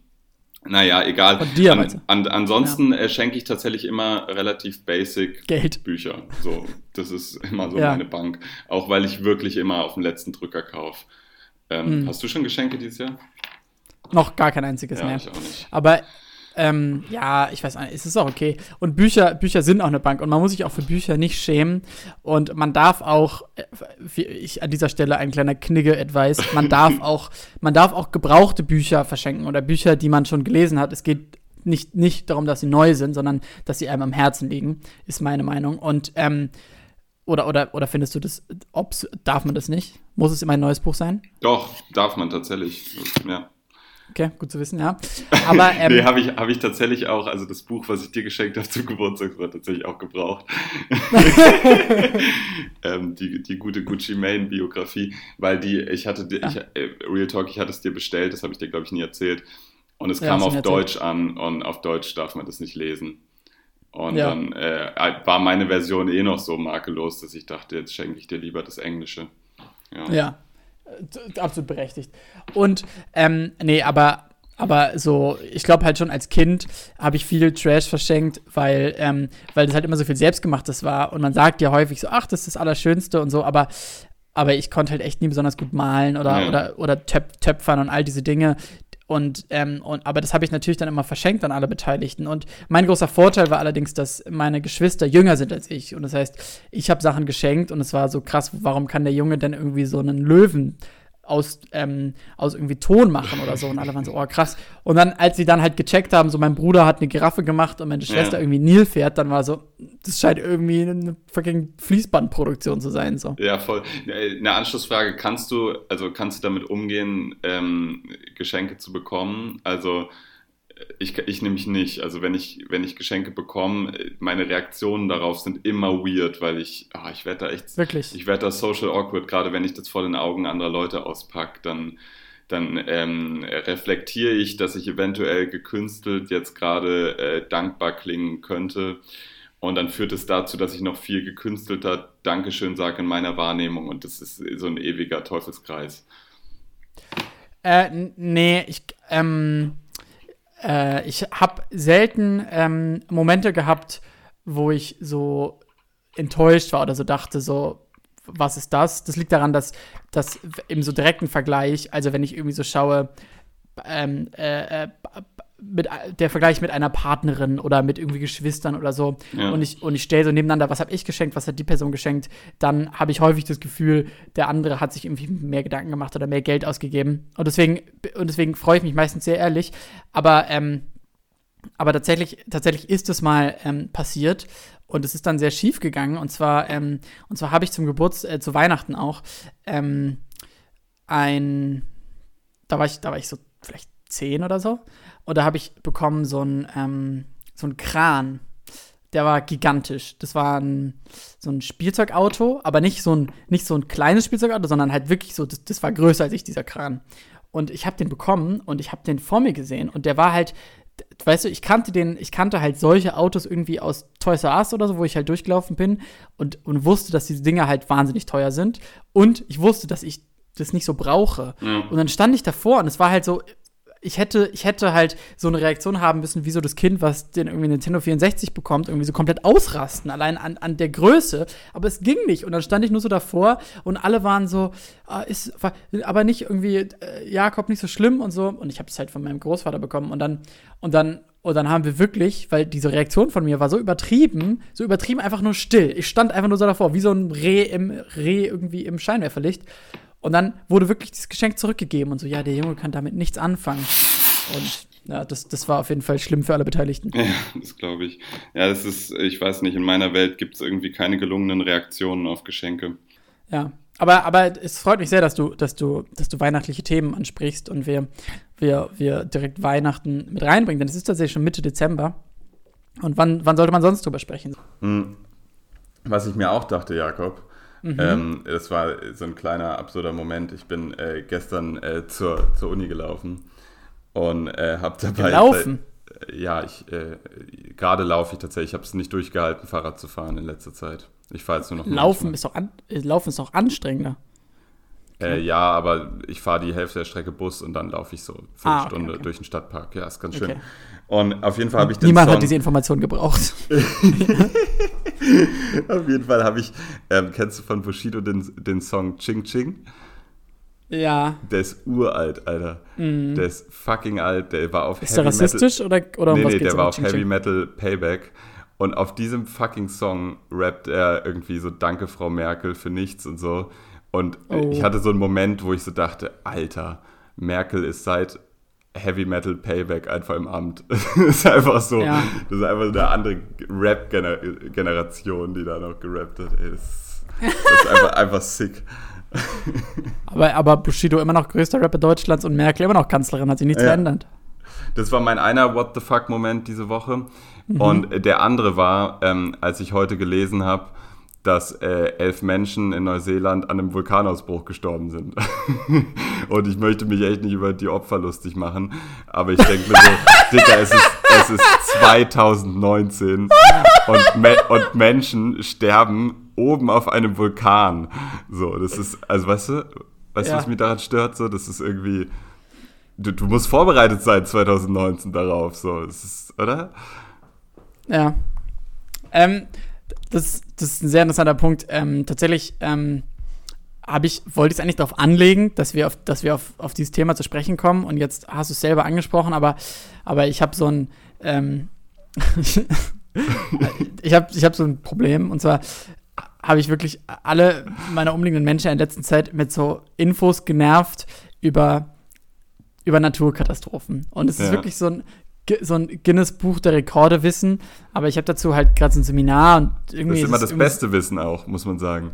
naja, egal. Von dir, an, an, ansonsten ja. schenke ich tatsächlich immer relativ basic Geld. Bücher. So, das ist immer so ja. meine Bank. Auch weil ich wirklich immer auf den letzten Drücker kaufe. Ähm, hm. Hast du schon Geschenke dieses Jahr? Noch gar kein einziges ja, mehr. Aber ähm, ja, ich weiß nicht, es ist auch okay. Und Bücher, Bücher sind auch eine Bank und man muss sich auch für Bücher nicht schämen. Und man darf auch, äh, wie ich an dieser Stelle ein kleiner Knigge-Advice, man darf auch, man darf auch gebrauchte Bücher verschenken oder Bücher, die man schon gelesen hat. Es geht nicht, nicht darum, dass sie neu sind, sondern dass sie einem am Herzen liegen, ist meine Meinung. Und ähm, oder, oder, oder findest du das, ob's, darf man das nicht? Muss es immer ein neues Buch sein? Doch, darf man tatsächlich. Ja. Okay, gut zu wissen, ja. Aber ähm, nee, habe ich, hab ich tatsächlich auch, also das Buch, was ich dir geschenkt habe zum Geburtstag, war tatsächlich auch gebraucht. ähm, die, die gute Gucci Mane Biografie, weil die, ich hatte, ja. ich, äh, Real Talk, ich hatte es dir bestellt, das habe ich dir, glaube ich, nie erzählt. Und es kam ja, auf Deutsch an und auf Deutsch darf man das nicht lesen. Und ja. dann äh, war meine Version eh noch so makellos, dass ich dachte, jetzt schenke ich dir lieber das Englische. Ja absolut berechtigt. Und, ähm, nee, aber, aber so, ich glaube halt schon als Kind habe ich viel Trash verschenkt, weil, ähm, weil das halt immer so viel Selbstgemachtes war. Und man sagt ja häufig so, ach, das ist das Allerschönste und so, aber aber ich konnte halt echt nie besonders gut malen oder, ja. oder, oder Töp Töpfern und all diese Dinge, und, ähm, und, aber das habe ich natürlich dann immer verschenkt an alle Beteiligten. Und mein großer Vorteil war allerdings, dass meine Geschwister jünger sind als ich. Und das heißt, ich habe Sachen geschenkt und es war so krass, warum kann der Junge denn irgendwie so einen Löwen aus, ähm, aus irgendwie Ton machen oder so. Und alle waren so, oh krass. Und dann, als sie dann halt gecheckt haben, so mein Bruder hat eine Giraffe gemacht und meine Schwester ja. irgendwie Nilpferd, dann war so, das scheint irgendwie eine fucking Fließbandproduktion zu sein. So. Ja, voll. Eine Anschlussfrage, kannst du, also kannst du damit umgehen, ähm, Geschenke zu bekommen? Also ich, ich nämlich nicht. Also wenn ich, wenn ich Geschenke bekomme, meine Reaktionen darauf sind immer weird, weil ich, oh, ich werde da echt, Wirklich? ich werde da social awkward, gerade wenn ich das vor den Augen anderer Leute auspacke, dann, dann ähm, reflektiere ich, dass ich eventuell gekünstelt jetzt gerade äh, dankbar klingen könnte. Und dann führt es dazu, dass ich noch viel gekünstelter Dankeschön sage in meiner Wahrnehmung. Und das ist so ein ewiger Teufelskreis. Äh, nee, ich, ähm, äh, ich habe selten ähm, Momente gehabt, wo ich so enttäuscht war oder so dachte, so, was ist das? Das liegt daran, dass, dass im so direkten Vergleich, also wenn ich irgendwie so schaue, ähm, äh, äh mit, der Vergleich mit einer Partnerin oder mit irgendwie Geschwistern oder so ja. und ich, und ich stelle so nebeneinander, was habe ich geschenkt, was hat die Person geschenkt, dann habe ich häufig das Gefühl, der andere hat sich irgendwie mehr Gedanken gemacht oder mehr Geld ausgegeben. Und deswegen, und deswegen freue ich mich meistens sehr ehrlich. Aber, ähm, aber tatsächlich, tatsächlich ist es mal ähm, passiert und es ist dann sehr schief gegangen. Und zwar, ähm, und zwar habe ich zum Geburts-, äh, zu Weihnachten auch ähm, ein, da war ich, da war ich so vielleicht zehn oder so. Und da habe ich bekommen so ein, ähm, so ein Kran. Der war gigantisch. Das war ein, so ein Spielzeugauto, aber nicht so ein, nicht so ein kleines Spielzeugauto, sondern halt wirklich so, das, das war größer als ich, dieser Kran. Und ich habe den bekommen und ich habe den vor mir gesehen und der war halt, weißt du, ich kannte den, ich kannte halt solche Autos irgendwie aus Toys R Us oder so, wo ich halt durchgelaufen bin und, und wusste, dass diese Dinger halt wahnsinnig teuer sind. Und ich wusste, dass ich das nicht so brauche. Ja. Und dann stand ich davor und es war halt so, ich hätte, ich hätte halt so eine Reaktion haben müssen, wie so das Kind, was den irgendwie Nintendo 64 bekommt, irgendwie so komplett ausrasten, allein an, an der Größe. Aber es ging nicht. Und dann stand ich nur so davor und alle waren so, ah, ist, aber nicht irgendwie, äh, Jakob, nicht so schlimm und so. Und ich habe es halt von meinem Großvater bekommen. Und dann, und dann, und dann haben wir wirklich, weil diese Reaktion von mir war so übertrieben, so übertrieben einfach nur still. Ich stand einfach nur so davor, wie so ein Reh im Reh irgendwie im Scheinwerferlicht. Und dann wurde wirklich dieses Geschenk zurückgegeben und so, ja, der Junge kann damit nichts anfangen. Und ja, das, das war auf jeden Fall schlimm für alle Beteiligten. Ja, das glaube ich. Ja, das ist, ich weiß nicht, in meiner Welt gibt es irgendwie keine gelungenen Reaktionen auf Geschenke. Ja, aber, aber es freut mich sehr, dass du, dass du, dass du weihnachtliche Themen ansprichst und wir, wir, wir direkt Weihnachten mit reinbringen, denn es ist tatsächlich schon Mitte Dezember. Und wann, wann sollte man sonst drüber sprechen? Hm. Was ich mir auch dachte, Jakob, Mhm. Ähm, das war so ein kleiner absurder Moment. Ich bin äh, gestern äh, zur, zur Uni gelaufen und äh, habe dabei. Gelaufen? Äh, ja, ich äh, gerade laufe ich tatsächlich. Ich habe es nicht durchgehalten, Fahrrad zu fahren in letzter Zeit. Ich fahre jetzt nur noch. Laufen ist, doch an, äh, Laufen ist doch anstrengender. Äh, ja, aber ich fahre die Hälfte der Strecke Bus und dann laufe ich so eine ah, okay, okay. durch den Stadtpark. Ja, ist ganz schön. Okay. Und auf jeden Fall habe ich den Niemand Song hat diese Information gebraucht. auf jeden Fall habe ich, ähm, kennst du von Bushido den, den Song Ching Ching? Ja. Der ist uralt, Alter. Mhm. Der ist fucking alt. Der war auf ist Heavy Metal. Ist der rassistisch oder, oder um nee, was nee, der war auf Ching Heavy Ching? Metal Payback. Und auf diesem fucking Song rappt er irgendwie so Danke, Frau Merkel, für nichts und so. Und oh. ich hatte so einen Moment, wo ich so dachte, Alter, Merkel ist seit Heavy Metal Payback einfach im Amt. das ist einfach so, ja. das ist einfach eine andere Rap-Generation, die da noch gerappt hat. Ey, das, das ist einfach, einfach sick. aber, aber Bushido immer noch größter Rapper Deutschlands und Merkel immer noch Kanzlerin, hat sich nichts ja. verändert. Das war mein einer What the fuck Moment diese Woche. Mhm. Und der andere war, ähm, als ich heute gelesen habe, dass äh, elf Menschen in Neuseeland an einem Vulkanausbruch gestorben sind. und ich möchte mich echt nicht über die Opfer lustig machen, aber ich denke mir so, Dicker, es ist, es ist 2019 und, Me und Menschen sterben oben auf einem Vulkan. So, das ist, also weißt du, weißt du, ja. was mich daran stört? So, das ist irgendwie, du, du musst vorbereitet sein 2019 darauf, so, das ist, oder? Ja. Ähm, das, das ist ein sehr interessanter Punkt. Ähm, tatsächlich ähm, habe ich, wollte ich es eigentlich darauf anlegen, dass wir auf, dass wir auf, auf dieses Thema zu sprechen kommen. Und jetzt hast du es selber angesprochen, aber, aber ich habe so ein ähm, ich habe ich hab so ein Problem. Und zwar habe ich wirklich alle meine umliegenden Menschen in der letzten Zeit mit so Infos genervt über, über Naturkatastrophen. Und es ja. ist wirklich so ein so ein Guinness-Buch der Rekorde wissen, aber ich habe dazu halt gerade so ein Seminar und irgendwie. Das ist immer das beste Wissen auch, muss man sagen.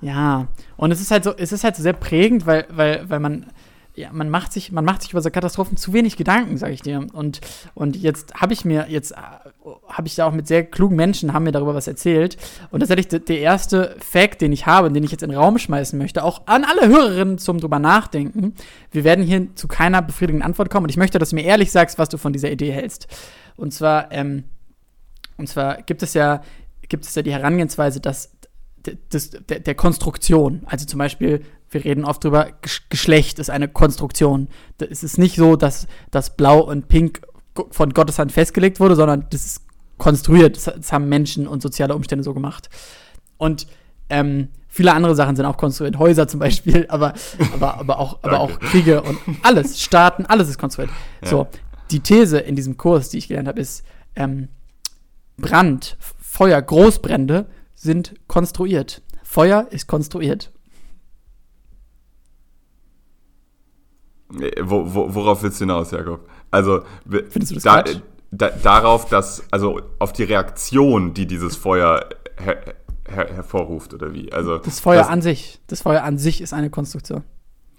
Ja, und es ist halt so, es ist halt so sehr prägend, weil, weil, weil man, ja, man macht sich, man macht sich über so Katastrophen zu wenig Gedanken, sage ich dir. Und, und jetzt habe ich mir, jetzt habe ich da auch mit sehr klugen Menschen, haben mir darüber was erzählt. Und tatsächlich der erste Fact, den ich habe, den ich jetzt in den Raum schmeißen möchte, auch an alle Hörerinnen zum drüber nachdenken. Wir werden hier zu keiner befriedigenden Antwort kommen. Und ich möchte, dass du mir ehrlich sagst, was du von dieser Idee hältst. Und zwar, ähm, und zwar gibt es ja, gibt es ja die Herangehensweise, dass des, der, der, Konstruktion. Also zum Beispiel, wir reden oft drüber, Geschlecht ist eine Konstruktion. Es ist nicht so, dass das Blau und Pink von Gottes Hand festgelegt wurde, sondern das ist konstruiert. Das, haben Menschen und soziale Umstände so gemacht. Und ähm, viele andere Sachen sind auch konstruiert. Häuser zum Beispiel, aber, aber, aber, auch, aber auch Kriege und alles, Staaten, alles ist konstruiert. Ja. So, die These in diesem Kurs, die ich gelernt habe, ist, ähm, Brand, Feuer, Großbrände sind konstruiert. Feuer ist konstruiert. Wo, wo, worauf willst du hinaus, Jakob? Also, Findest du das da, da, darauf, dass, also auf die Reaktion, die dieses Feuer her, her, hervorruft, oder wie? Also, das Feuer das, an sich, das Feuer an sich ist eine Konstruktion.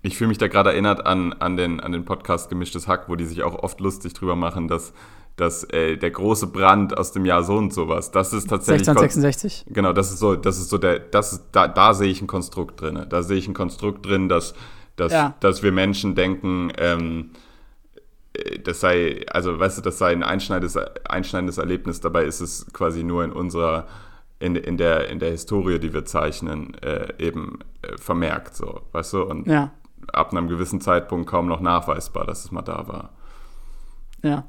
Ich fühle mich da gerade erinnert an, an, den, an den Podcast Gemischtes Hack, wo die sich auch oft lustig drüber machen, dass dass äh, der große Brand aus dem Jahr so und sowas, das ist tatsächlich 1666. Genau, das ist so, das ist so der, das ist, da, da sehe ich ein Konstrukt drin. Da sehe ich ein Konstrukt drin, dass, dass, ja. dass wir Menschen denken, ähm, äh, das sei, also weißt du, das sei ein einschneidendes, einschneidendes Erlebnis, dabei ist es quasi nur in unserer, in, in, der, in der Historie, die wir zeichnen, äh, eben äh, vermerkt, so, weißt du, und ja. ab einem gewissen Zeitpunkt kaum noch nachweisbar, dass es mal da war. Ja.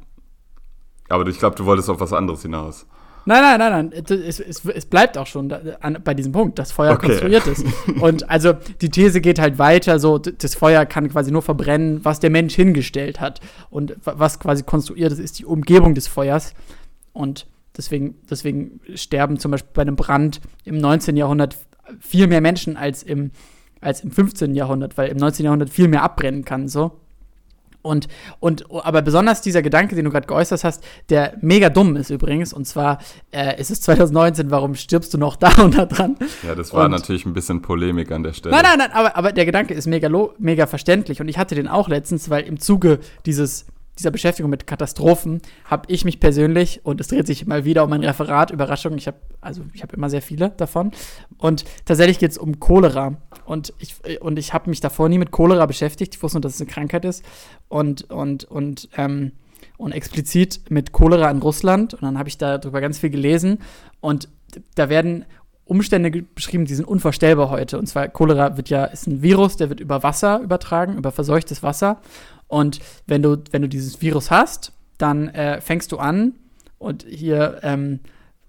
Aber ich glaube, du wolltest auf was anderes hinaus. Nein, nein, nein, nein. Es, es, es bleibt auch schon da, an, bei diesem Punkt, dass Feuer okay. konstruiert ist. Und also die These geht halt weiter, so das Feuer kann quasi nur verbrennen, was der Mensch hingestellt hat. Und was quasi konstruiert ist, ist die Umgebung des Feuers. Und deswegen, deswegen sterben zum Beispiel bei einem Brand im 19. Jahrhundert viel mehr Menschen als im, als im 15. Jahrhundert, weil im 19. Jahrhundert viel mehr abbrennen kann. So. Und, und, aber besonders dieser Gedanke, den du gerade geäußert hast, der mega dumm ist übrigens, und zwar äh, ist es 2019, warum stirbst du noch da und da dran? Ja, das war und, natürlich ein bisschen Polemik an der Stelle. Nein, nein, nein, aber, aber der Gedanke ist mega, mega verständlich und ich hatte den auch letztens, weil im Zuge dieses dieser Beschäftigung mit Katastrophen habe ich mich persönlich, und es dreht sich mal wieder um ein Referat, Überraschung, ich habe also ich immer sehr viele davon. Und tatsächlich geht es um Cholera. Und ich, und ich habe mich davor nie mit Cholera beschäftigt. Ich wusste nur, dass es eine Krankheit ist. Und, und, und, ähm, und explizit mit Cholera in Russland. Und dann habe ich darüber ganz viel gelesen. Und da werden Umstände beschrieben, die sind unvorstellbar heute. Und zwar Cholera wird ja, ist ein Virus, der wird über Wasser übertragen, über verseuchtes Wasser. Und wenn du, wenn du dieses Virus hast, dann äh, fängst du an, und hier, ähm,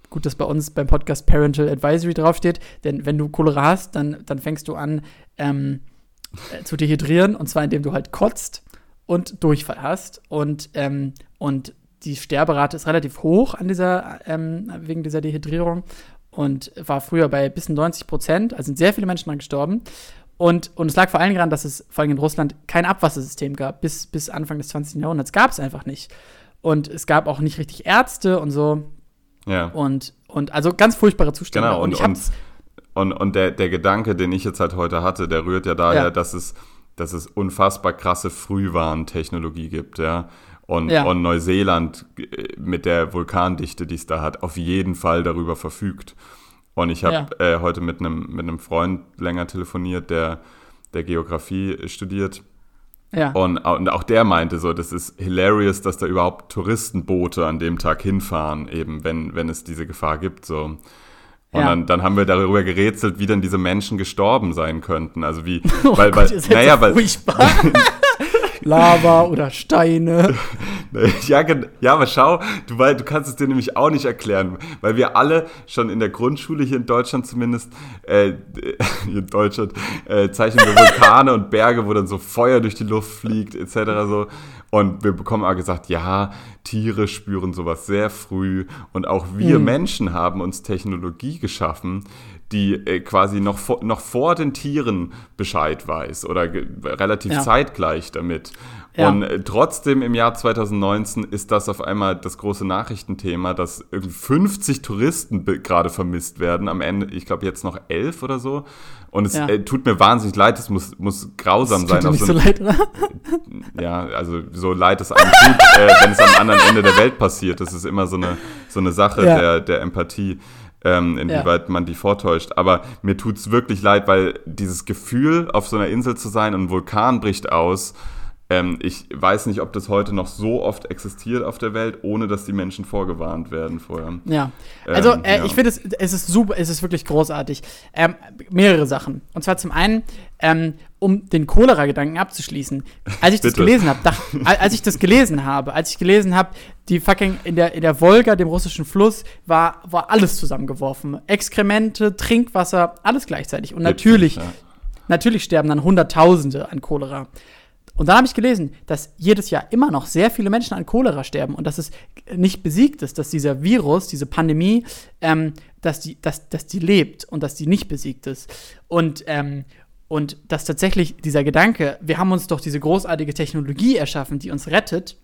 gut, dass bei uns beim Podcast Parental Advisory draufsteht, denn wenn du Cholera hast, dann, dann fängst du an ähm, äh, zu dehydrieren, und zwar indem du halt kotzt und Durchfall hast. Und, ähm, und die Sterberate ist relativ hoch an dieser, ähm, wegen dieser Dehydrierung und war früher bei bis zu 90 Prozent, also sind sehr viele Menschen dran gestorben. Und, und es lag vor allem daran, dass es vor allem in Russland kein Abwassersystem gab. Bis, bis Anfang des 20. Jahrhunderts gab es einfach nicht. Und es gab auch nicht richtig Ärzte und so. Ja. Und, und also ganz furchtbare Zustände. Genau, und, und, hab's, und, und der, der Gedanke, den ich jetzt halt heute hatte, der rührt ja daher, Ja. dass es, dass es unfassbar krasse Frühwarntechnologie gibt, ja. Und, Ja. und Neuseeland äh, mit der Vulkandichte, die es da hat, auf jeden Fall darüber verfügt. Und ich habe äh, heute mit einem mit einem Freund länger telefoniert, der, der Geografie studiert. ja. Und, und auch der meinte so, das ist hilarious, dass da überhaupt Touristenboote an dem Tag hinfahren, eben wenn, wenn es diese Gefahr gibt. So. Und Ja. dann, dann haben wir darüber gerätselt, wie denn diese Menschen gestorben sein könnten. Also wie, Oh weil, Gott, weil, naja, so weil. Lava oder Steine. ja, ja, aber schau, du, weil, du kannst es dir nämlich auch nicht erklären, weil wir alle schon in der Grundschule hier in Deutschland zumindest, äh, hier in Deutschland, äh, zeichnen wir Vulkane und Berge, wo dann so Feuer durch die Luft fliegt, etc. so. Und wir bekommen auch gesagt, ja, Tiere spüren sowas sehr früh und auch wir Mhm. Menschen haben uns Technologie geschaffen, die äh, quasi noch vor, noch vor den Tieren Bescheid weiß oder relativ Ja. zeitgleich damit. Ja. Und äh, trotzdem im Jahr 2019 ist das auf einmal das große Nachrichtenthema, dass irgendwie 50 Touristen gerade vermisst werden. Am Ende, ich glaube jetzt noch elf oder so. Und es Ja. äh, tut mir wahnsinnig leid, es muss, muss grausam Das sein. tut dir nicht so so leid, oder? ja, also so leid es einem tut, äh, wenn es am anderen Ende der Welt passiert. Das ist immer so eine, so eine Sache Ja. der, der Empathie, ähm, inwieweit man die vortäuscht. Aber mir tut es wirklich leid, weil dieses Gefühl, auf so einer Insel zu sein und ein Vulkan bricht aus, ähm, ich weiß nicht, ob das heute noch so oft existiert auf der Welt, ohne dass die Menschen vorgewarnt werden vorher. Ja. Also, Ähm, äh, ja. ich finde, es, es ist super, es ist wirklich großartig. Ähm, mehrere Sachen. Und zwar zum einen, ähm, um den Cholera-Gedanken abzuschließen. Als ich das Bitte. gelesen habe, als ich das gelesen habe, als ich gelesen habe, die fucking in der, in der Wolga, dem russischen Fluss, war, war alles zusammengeworfen. Exkremente, Trinkwasser, alles gleichzeitig. Und natürlich, Ja. natürlich sterben dann Hunderttausende an Cholera. Und dann habe ich gelesen, dass jedes Jahr immer noch sehr viele Menschen an Cholera sterben und dass es nicht besiegt ist, dass dieser Virus, diese Pandemie, ähm, dass, die, dass, dass die lebt und dass die nicht besiegt ist. Und, ähm, und dass tatsächlich dieser Gedanke, wir haben uns doch diese großartige Technologie erschaffen, die uns rettet,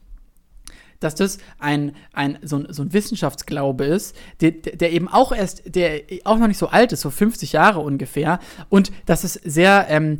dass das ein, ein, so, ein, so ein Wissenschaftsglaube ist, der, der eben auch erst, der auch noch nicht so alt ist, so 50 Jahre ungefähr, und dass es sehr, ähm,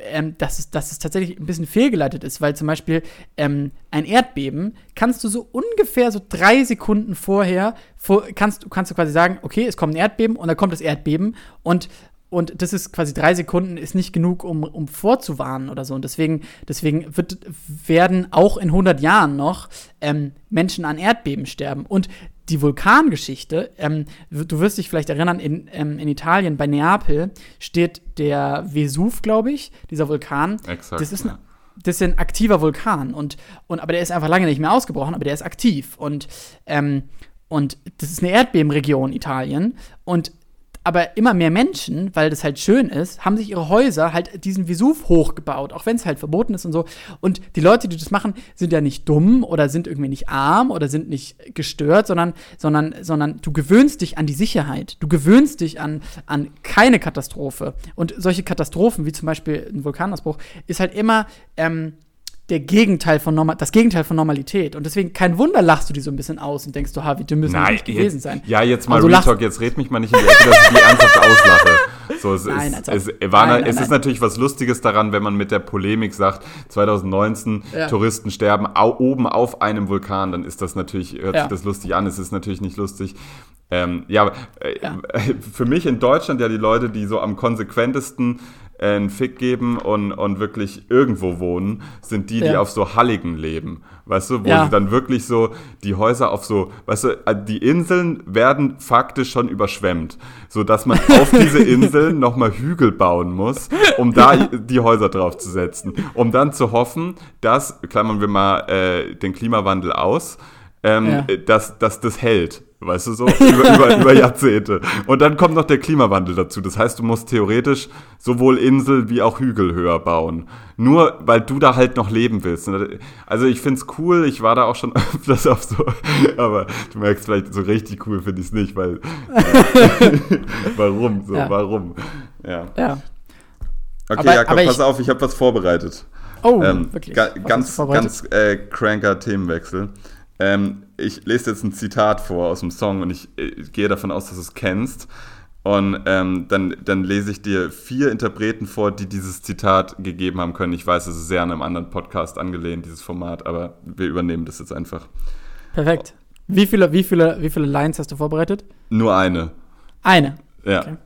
ähm, dass, es, dass es tatsächlich ein bisschen fehlgeleitet ist, weil zum Beispiel ähm, ein Erdbeben kannst du so ungefähr so drei Sekunden vorher, vor, kannst, kannst du quasi sagen, okay, es kommt ein Erdbeben und dann kommt das Erdbeben. Und und das ist quasi drei Sekunden ist nicht genug, um, um vorzuwarnen oder so. Und deswegen, deswegen wird, werden auch in 100 Jahren noch ähm, Menschen an Erdbeben sterben. Und die Vulkangeschichte, ähm, du wirst dich vielleicht erinnern, in, ähm, in Italien bei Neapel steht der Vesuv, glaube ich, dieser Vulkan. Exakt, Das ist ein, das ist ein aktiver Vulkan. Und, und, aber der ist einfach lange nicht mehr ausgebrochen, aber der ist aktiv. Und, ähm, und das ist eine Erdbebenregion Italien. Und aber immer mehr Menschen, weil das halt schön ist, haben sich ihre Häuser halt diesen Vesuv hochgebaut, auch wenn es halt verboten ist und so. Und die Leute, die das machen, sind ja nicht dumm oder sind irgendwie nicht arm oder sind nicht gestört, sondern, sondern, sondern du gewöhnst dich an die Sicherheit. Du gewöhnst dich an, an keine Katastrophe. Und solche Katastrophen, wie zum Beispiel ein Vulkanausbruch, ist halt immer ähm, der Gegenteil von Normal, das Gegenteil von Normalität. Und deswegen kein Wunder lachst du die so ein bisschen aus und denkst du, ha, wie dumm müssen nicht gewesen sein. Ja, jetzt mal Also Real lachst- Talk, jetzt red mich mal nicht in die Ecke, dass ich die ernsthaft auslache. So, es Nein, ist, als ob. es, war, Nein, nein, es ist natürlich was Lustiges daran, wenn man mit der Polemik sagt, 2019 Ja. Touristen sterben au, oben auf einem Vulkan, dann ist das natürlich, hört Ja. sich das lustig an, es ist natürlich nicht lustig. Ähm, ja, äh, Ja. für mich in Deutschland ja die Leute, die so am konsequentesten einen Fick geben und, und wirklich irgendwo wohnen, sind die, die Ja. auf so Halligen leben. Weißt du, wo Ja. sie dann wirklich so die Häuser auf so, weißt du, äh, die Inseln werden faktisch schon überschwemmt, sodass man auf diese Inseln nochmal Hügel bauen muss, um da die Häuser draufzusetzen. Um dann zu hoffen, dass, klammern wir mal äh, den Klimawandel aus, ähm, Ja. dass, dass das hält. Weißt du so, über, über, über Jahrzehnte. Und dann kommt noch der Klimawandel dazu. Das heißt, du musst theoretisch sowohl Insel wie auch Hügel höher bauen. Nur weil du da halt noch leben willst. Also ich find's cool, ich war da auch schon öfters auf so, aber du merkst vielleicht, so richtig cool finde ich es nicht, weil äh, warum? So, Ja. warum? Ja. Ja. Okay, Aber- Jakob, aber pass auf, ich habe was vorbereitet. Oh, ähm, wirklich? Ga Was ganz, ganz äh, cranker Themenwechsel. Ähm, ich lese jetzt ein Zitat vor aus dem Song und ich äh, gehe davon aus, dass du es kennst. Und ähm, dann, dann lese ich dir vier Interpreten vor, die dieses Zitat gegeben haben können. Ich weiß, es ist sehr an einem anderen Podcast angelehnt, dieses Format, aber wir übernehmen das jetzt einfach. Perfekt. Wie viele, wie, viele, wie viele Lines hast du vorbereitet? Nur eine. Eine. Ja. Okay.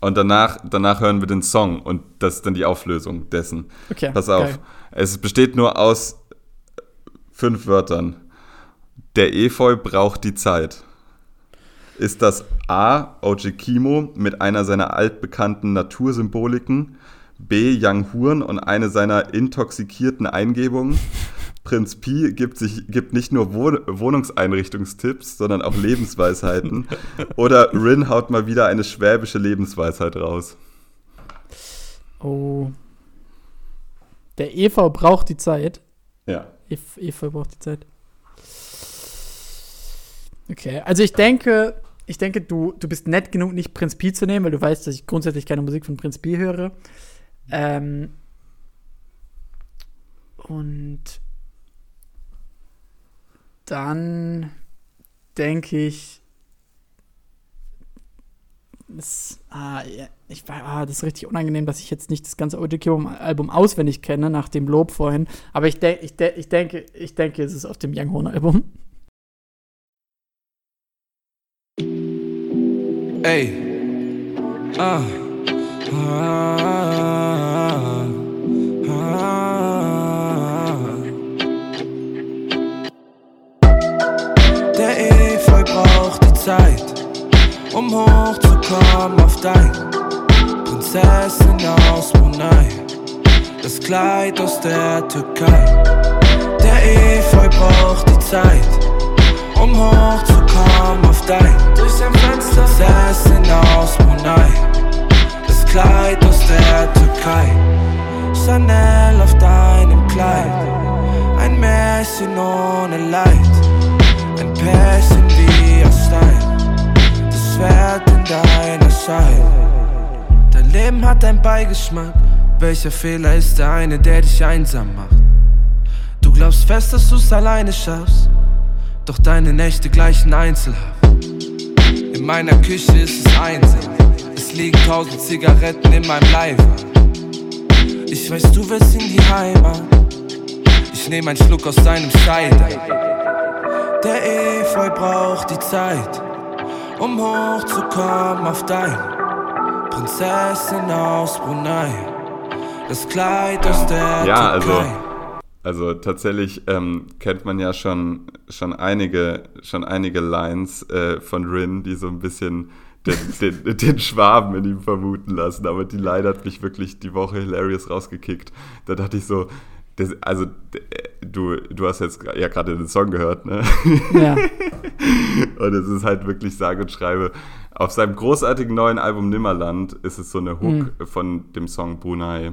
Und danach, danach hören wir den Song und das ist dann die Auflösung dessen. Okay, Pass auf. geil. Es besteht nur aus fünf Wörtern. Der Efeu braucht die Zeit. Ist das A. OG Kimo mit einer seiner altbekannten Natursymboliken? B. Young Huren und eine seiner intoxikierten Eingebungen? Prinz Pi gibt, sich, gibt nicht nur Wohn Wohnungseinrichtungstipps, sondern auch Lebensweisheiten. Oder Rin haut mal wieder eine schwäbische Lebensweisheit raus. Oh. Der EV braucht die Zeit. Ja. EV braucht die Zeit. Okay, also ich denke, ich denke, du, du bist nett genug, nicht Prinz Pi zu nehmen, weil du weißt, dass ich grundsätzlich keine Musik von Prinz Pi höre. Ähm, und dann denke ich, das, ah, ich ah, das ist richtig unangenehm, dass ich jetzt nicht das ganze OG-Album auswendig kenne, nach dem Lob vorhin. Aber ich, denk, ich, de ich, denke, ich denke, es ist auf dem Young Horn-Album. Ey. Ah. Ah. Ah. Der Efeu braucht die Zeit, um hochzukommen auf dein Prinzessin aus Brunei, das Kleid aus der Türkei. Der Efeu braucht die Zeit, um hochzukommen auf dein durch sein Fenster. Prinzessin aus Brunei, das Kleid aus der Türkei. Chanel auf deinem Kleid, ein Märchen ohne Leid, ein Pärchen wie aus Stein, das Schwert in deiner Scheide. Dein Leben hat einen Beigeschmack, welcher Fehler ist der eine, der dich einsam macht? Du glaubst fest, dass du's alleine schaffst, doch deine Nächte gleichen Einzelhaft. In meiner Küche ist es einsam, es liegen tausend Zigaretten in meinem Leibe. Ich weiß, du willst in die Heimat, ich nehme einen Schluck aus deinem Cider. Der Efeu braucht die Zeit, um hochzukommen auf dein Prinzessin aus Brunei, das Kleid aus der Ja, Türkei. also tatsächlich ähm, kennt man ja schon, schon, einige, schon einige Lines äh, von Rin, die so ein bisschen den, den, den Schwaben in ihm vermuten lassen. Aber die Line hat mich wirklich die Woche hilarious rausgekickt. Da dachte ich so, das, also d- du, du hast jetzt ja gerade den Song gehört, ne? Ja. und es ist halt wirklich sage und schreibe. Auf seinem großartigen neuen Album Nimmerland ist es so eine Hook von dem Song Brunei.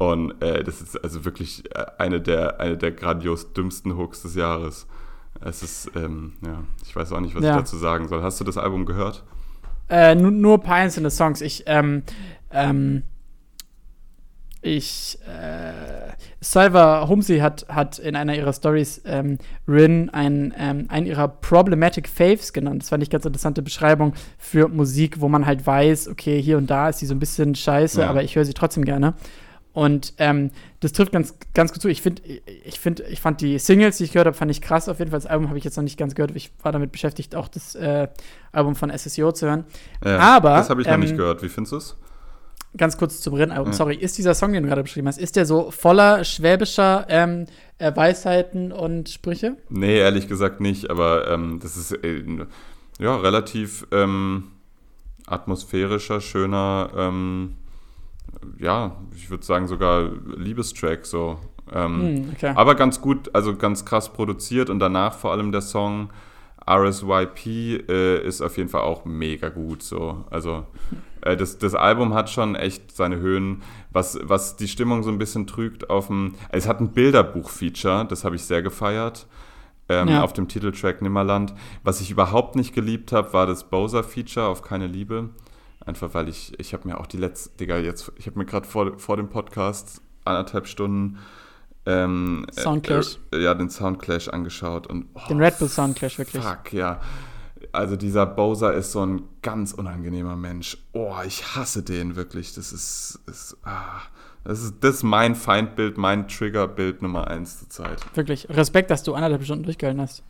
Und äh, das ist also wirklich äh, eine der, eine der grandios dümmsten Hooks des Jahres. Es ist, ähm, ja, ich weiß auch nicht, was Ja. ich dazu sagen soll. Hast du das Album gehört? Äh, nur, nur paar einzelne Songs. Ich, ähm, ähm, ich, äh, Salva Humsi hat, hat in einer ihrer Stories ähm, Rin ein, ähm, einen ihrer Problematic Faves genannt. Das fand ich ganz interessante Beschreibung für Musik, wo man halt weiß, okay, hier und da ist sie so ein bisschen scheiße, Ja. aber ich höre sie trotzdem gerne. Und ähm, das trifft ganz, ganz gut zu. Ich finde, ich finde, ich fand die Singles, die ich gehört habe, fand ich krass auf jeden Fall. Das Album habe ich jetzt noch nicht ganz gehört. Ich war damit beschäftigt, auch das äh, Album von SSIO zu hören. Ja, Aber Das habe ich noch ähm, nicht gehört. Wie findest du es? Ganz kurz zum Rennalbum, Ja. sorry. Ist dieser Song, den du gerade beschrieben hast, ist der so voller schwäbischer ähm, äh, Weisheiten und Sprüche? Nee, ehrlich gesagt nicht, aber ähm, das ist äh, ja relativ ähm, atmosphärischer, schöner, ähm, ja, ich würde sagen sogar Liebestrack so. Ähm, Hm, okay. Aber ganz gut, also ganz krass produziert und danach vor allem der Song RSYP äh, ist auf jeden Fall auch mega gut so. Also äh, das, das Album hat schon echt seine Höhen, was, was die Stimmung so ein bisschen trügt auf dem. Es hat ein Bilderbuch-Feature, das habe ich sehr gefeiert. Ähm, Ja. Auf dem Titeltrack Nimmerland. Was ich überhaupt nicht geliebt habe, war das Bowser-Feature auf Keine Liebe. Einfach weil ich, ich habe mir auch die letzte, Digga, jetzt, ich habe mir gerade vor, vor dem Podcast anderthalb Stunden ähm, Soundclash. Äh, ja, den Soundclash angeschaut und oh, den Red Bull Soundclash wirklich. Fuck, ja. Also dieser Bowser ist so ein ganz unangenehmer Mensch. Oh, ich hasse den wirklich. Das ist, ist ah, das ist, das ist mein Feindbild, mein Triggerbild Nummer eins zur Zeit. Wirklich. Respekt, dass du anderthalb Stunden durchgehalten hast.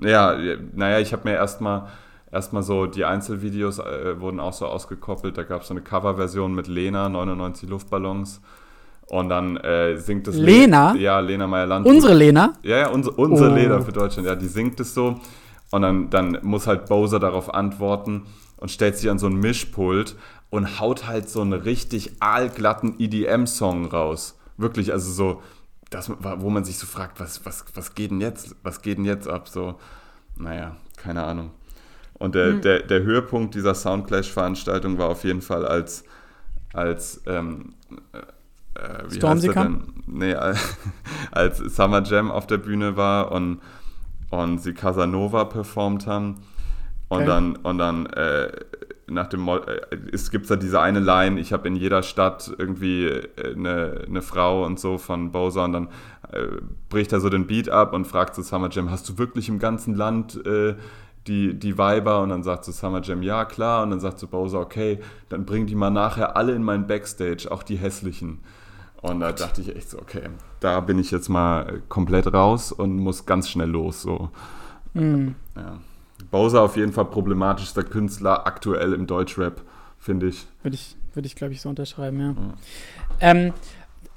Ja, naja, ich habe mir erstmal erstmal so, die Einzelvideos äh, wurden auch so ausgekoppelt. Da gab es so eine Coverversion mit Lena, 99 Luftballons. Und dann äh, singt es. Lena? Le ja, Lena Meyer-Land. Unsere Lena? Ja, ja, unsere, unsere oh. Lena für Deutschland. Ja, die singt es so. Und dann, dann muss halt Bowser darauf antworten und stellt sich an so ein Mischpult und haut halt so einen richtig aalglatten EDM-Song raus. Wirklich, also so, das, wo man sich so fragt, was, was, was geht denn jetzt, was geht denn jetzt ab? So, naja, keine Ahnung. Und der, mhm. der, der Höhepunkt dieser Soundclash-Veranstaltung war auf jeden Fall, als, als ähm, äh, wie Stormzy heißt er denn? Nee, als Summer Jam auf der Bühne war und, und sie Casanova performt haben. Und okay. dann, und dann äh, nach dem Mo äh, es gibt da diese eine Line, ich habe in jeder Stadt irgendwie äh, eine, eine Frau und so von Bowser und dann äh, bricht er so den Beat ab und fragt zu Summer Jam, hast du wirklich im ganzen Land äh, die, die Weiber und dann sagt so Summer Jam, ja klar und dann sagt so Bowser, okay, dann bring die mal nachher alle in mein Backstage, auch die hässlichen. Und da dachte ich echt so, okay, da bin ich jetzt mal komplett raus und muss ganz schnell los. So. Mhm. Ja. Bowser auf jeden Fall problematischster Künstler aktuell im Deutschrap, finde ich. Würde ich, würd ich glaube ich, so unterschreiben, ja. ja. Ähm,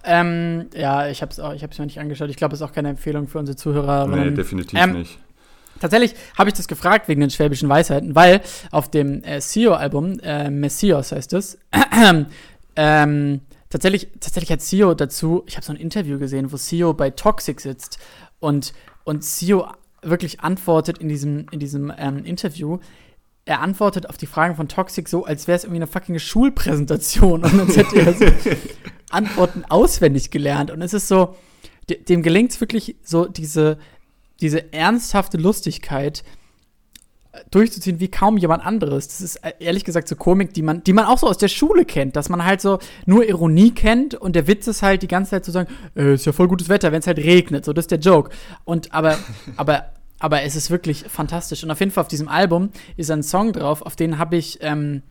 ähm, ja, ich habe es auch, mir nicht angeschaut. Ich glaube, es ist auch keine Empfehlung für unsere Zuhörer. Nee, definitiv ähm, nicht. Tatsächlich habe ich das gefragt wegen den schwäbischen Weisheiten, weil auf dem äh, CEO-Album, äh, Messias heißt es, ähm, tatsächlich, tatsächlich hat CEO dazu, ich habe so ein Interview gesehen, wo CEO bei Toxic sitzt und, und CEO wirklich antwortet in diesem, in diesem ähm, Interview, er antwortet auf die Fragen von Toxic so, als wäre es irgendwie eine fucking Schulpräsentation und als hätte er so Antworten auswendig gelernt. Und es ist so, dem gelingt es wirklich so, diese, diese ernsthafte Lustigkeit durchzuziehen wie kaum jemand anderes. Das ist äh, ehrlich gesagt so Komik, die man, die man auch so aus der Schule kennt, dass man halt so nur Ironie kennt und der Witz ist halt die ganze Zeit zu sagen, äh, ist ja voll gutes Wetter, wenn es halt regnet, so das ist der Joke. Und aber, aber, aber es ist wirklich fantastisch. Und auf jeden Fall auf diesem Album ist ein Song drauf, auf den habe ich ähm,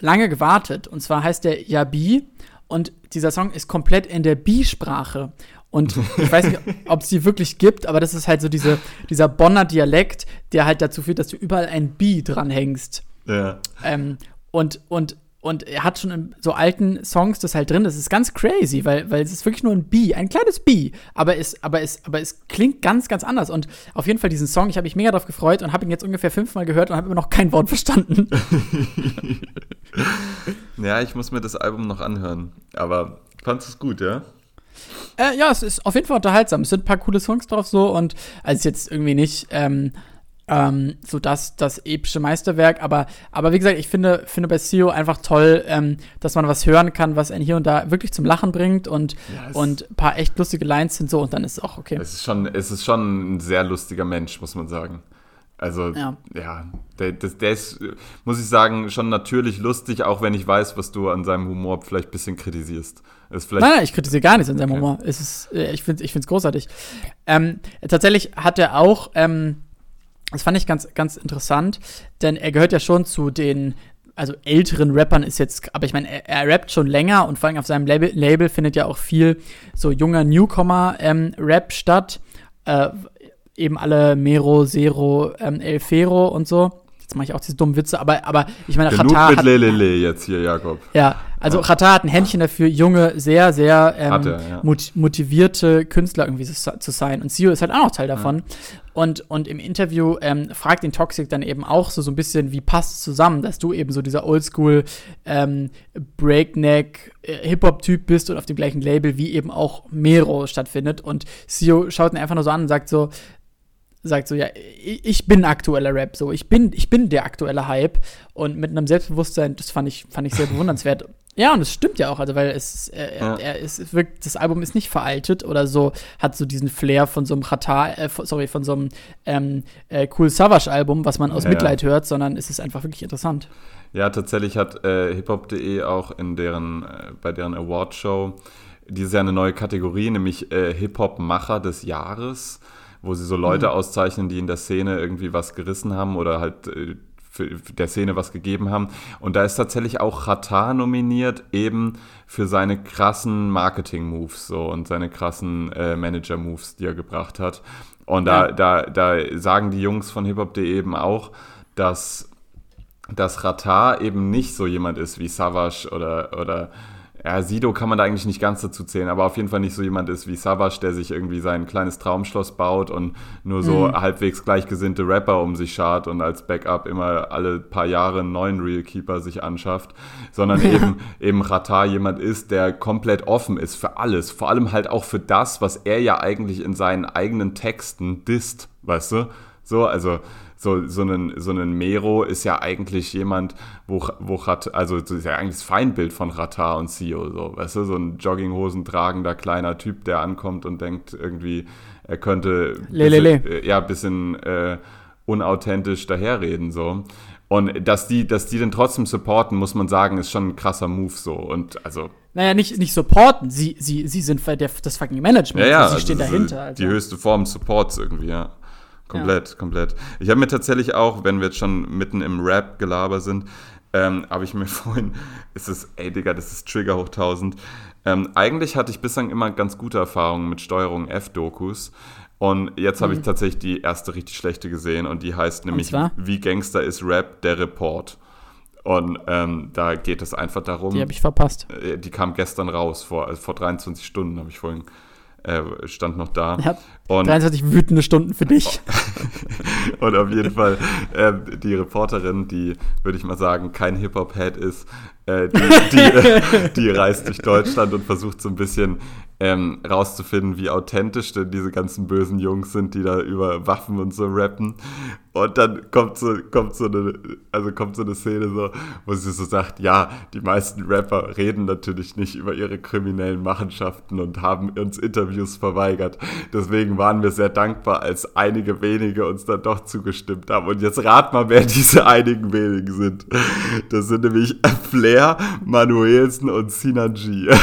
lange gewartet. Und zwar heißt der Yabi und dieser Song ist komplett in der Bi-Sprache. Und ich weiß nicht, ob es die wirklich gibt, aber das ist halt so diese, dieser Bonner Dialekt, der halt dazu führt, dass du überall ein B dranhängst. Ja. Ähm, und, und, und er hat schon in so alten Songs das halt drin. Das ist ganz crazy, weil, weil es ist wirklich nur ein B, ein kleines B. Aber es, aber, es, aber es klingt ganz, ganz anders. Und auf jeden Fall diesen Song, ich habe mich mega darauf gefreut und habe ihn jetzt ungefähr fünfmal gehört und habe immer noch kein Wort verstanden. ja, ich muss mir das Album noch anhören. Aber fandest du es gut, ja? Äh, ja, es ist auf jeden Fall unterhaltsam. Es sind ein paar coole Songs drauf so und also jetzt irgendwie nicht ähm, ähm, so das, das epische Meisterwerk, aber, aber wie gesagt, ich finde, finde bei CEO einfach toll, ähm, dass man was hören kann, was einen hier und da wirklich zum Lachen bringt und, ja, und ein paar echt lustige Lines sind so und dann ist es auch okay. Es ist schon, es ist schon ein sehr lustiger Mensch, muss man sagen. Also, ja, ja der, der, der, ist, muss ich sagen, schon natürlich lustig, auch wenn ich weiß, was du an seinem Humor vielleicht ein bisschen kritisierst. Nein, nein, ich kritisiere gar nichts an seinem okay. Humor. Es ist, äh, ich finde es großartig. Ähm, tatsächlich hat er auch, ähm, das fand ich ganz, ganz interessant, denn er gehört ja schon zu den also älteren Rappern ist jetzt, aber ich meine, er, er, rappt schon länger und vor allem auf seinem Label, Label findet ja auch viel so junger Newcomer-Rap ähm, statt. Äh, eben alle Mero, Zero, ähm, El Fero und so. Jetzt mache ich auch diese dummen Witze, aber, aber ich meine, Genug mit Lelele jetzt hier, Jakob. Ja, also ja. hat ein Händchen dafür, junge, sehr, sehr ähm, er, ja. motivierte Künstler irgendwie zu, zu, sein. Und Sio ist halt auch noch Teil davon. Ja. Und, und im Interview ähm, fragt ihn Toxic dann eben auch so, so ein bisschen, wie passt es zusammen, dass du eben so dieser Oldschool ähm, Breakneck äh, Hip-Hop-Typ bist und auf dem gleichen Label wie eben auch Mero stattfindet. Und Sio schaut ihn einfach nur so an und sagt so, sagt so, ja, ich bin aktueller Rap, so, ich bin, ich bin der aktuelle Hype und mit einem Selbstbewusstsein, das fand ich, fand ich sehr bewundernswert. Ja, und es stimmt ja auch, also weil es, äh, ja. er, es wirkt, das Album ist nicht veraltet oder so, hat so diesen Flair von so einem Rata, äh, sorry, von so einem ähm, äh, Cool Savage Album, was man aus ja. Mitleid hört, sondern es ist einfach wirklich interessant. Ja, tatsächlich hat äh, hiphop.de auch in deren, äh, bei deren Awardshow dieses Jahr eine neue Kategorie, nämlich äh, Hip-Hop-Macher des Jahres, wo sie so Leute mhm. auszeichnen, die in der Szene irgendwie was gerissen haben oder halt äh, der Szene was gegeben haben. Und da ist tatsächlich auch Qatar nominiert, eben für seine krassen Marketing-Moves so und seine krassen äh, Manager-Moves, die er gebracht hat. Und da, ja. da, da sagen die Jungs von hiphop.de eben auch, dass, dass Ratar eben nicht so jemand ist wie Savage oder, oder ja, Sido kann man da eigentlich nicht ganz dazu zählen, aber auf jeden Fall nicht so jemand ist wie Savage, der sich irgendwie sein kleines Traumschloss baut und nur so mhm. halbwegs gleichgesinnte Rapper um sich schart und als Backup immer alle paar Jahre einen neuen Realkeeper sich anschafft, sondern eben, eben Ratar jemand ist, der komplett offen ist für alles, vor allem halt auch für das, was er ja eigentlich in seinen eigenen Texten disst, weißt du? So, also so, so ein, so ein Mero ist ja eigentlich jemand, wo, wo Rat, also das ist ja eigentlich das Feindbild von Ratar und Sio, so, weißt du, so ein Jogginghosen tragender kleiner Typ, der ankommt und denkt irgendwie, er könnte bisschen, äh, ja, bisschen äh, unauthentisch daherreden, so. Und dass die, dass die den trotzdem supporten, muss man sagen, ist schon ein krasser Move so. Und also. Naja, nicht, nicht supporten, sie, sie, sie sind der, das fucking Management. Ja, ja, sie stehen also dahinter. Also. Die höchste Form Supports irgendwie, ja. Komplett, ja. komplett. Ich habe mir tatsächlich auch, wenn wir jetzt schon mitten im Rap-Gelaber sind, ähm, habe ich mir vorhin, ist es, ey Digga, das ist Trigger hoch 1000. Ähm, eigentlich hatte ich bislang immer ganz gute Erfahrungen mit Steuerung F-Dokus. Und jetzt habe mhm. ich tatsächlich die erste richtig schlechte gesehen und die heißt nämlich Wie Gangster ist Rap, der Report. Und ähm, da geht es einfach darum. Die habe ich verpasst. Äh, die kam gestern raus, vor, also vor 23 Stunden habe ich vorhin äh, stand noch da. Ja, und 23 wütende Stunden für dich. und auf jeden Fall äh, die Reporterin, die, würde ich mal sagen, kein Hip-Hop-Head ist, äh, die, die, die, reist durch Deutschland und versucht so ein bisschen ähm, rauszufinden, wie authentisch denn diese ganzen bösen Jungs sind, die da über Waffen und so rappen. Und dann kommt so, kommt so eine, also kommt so eine Szene so, wo sie so sagt, ja, die meisten Rapper reden natürlich nicht über ihre kriminellen Machenschaften und haben uns Interviews verweigert. Deswegen waren wir sehr dankbar, als einige wenige uns dann doch zugestimmt haben. Und jetzt rat mal, wer diese einigen wenigen sind. Das sind nämlich Flair, Manuelsen und Sinanji.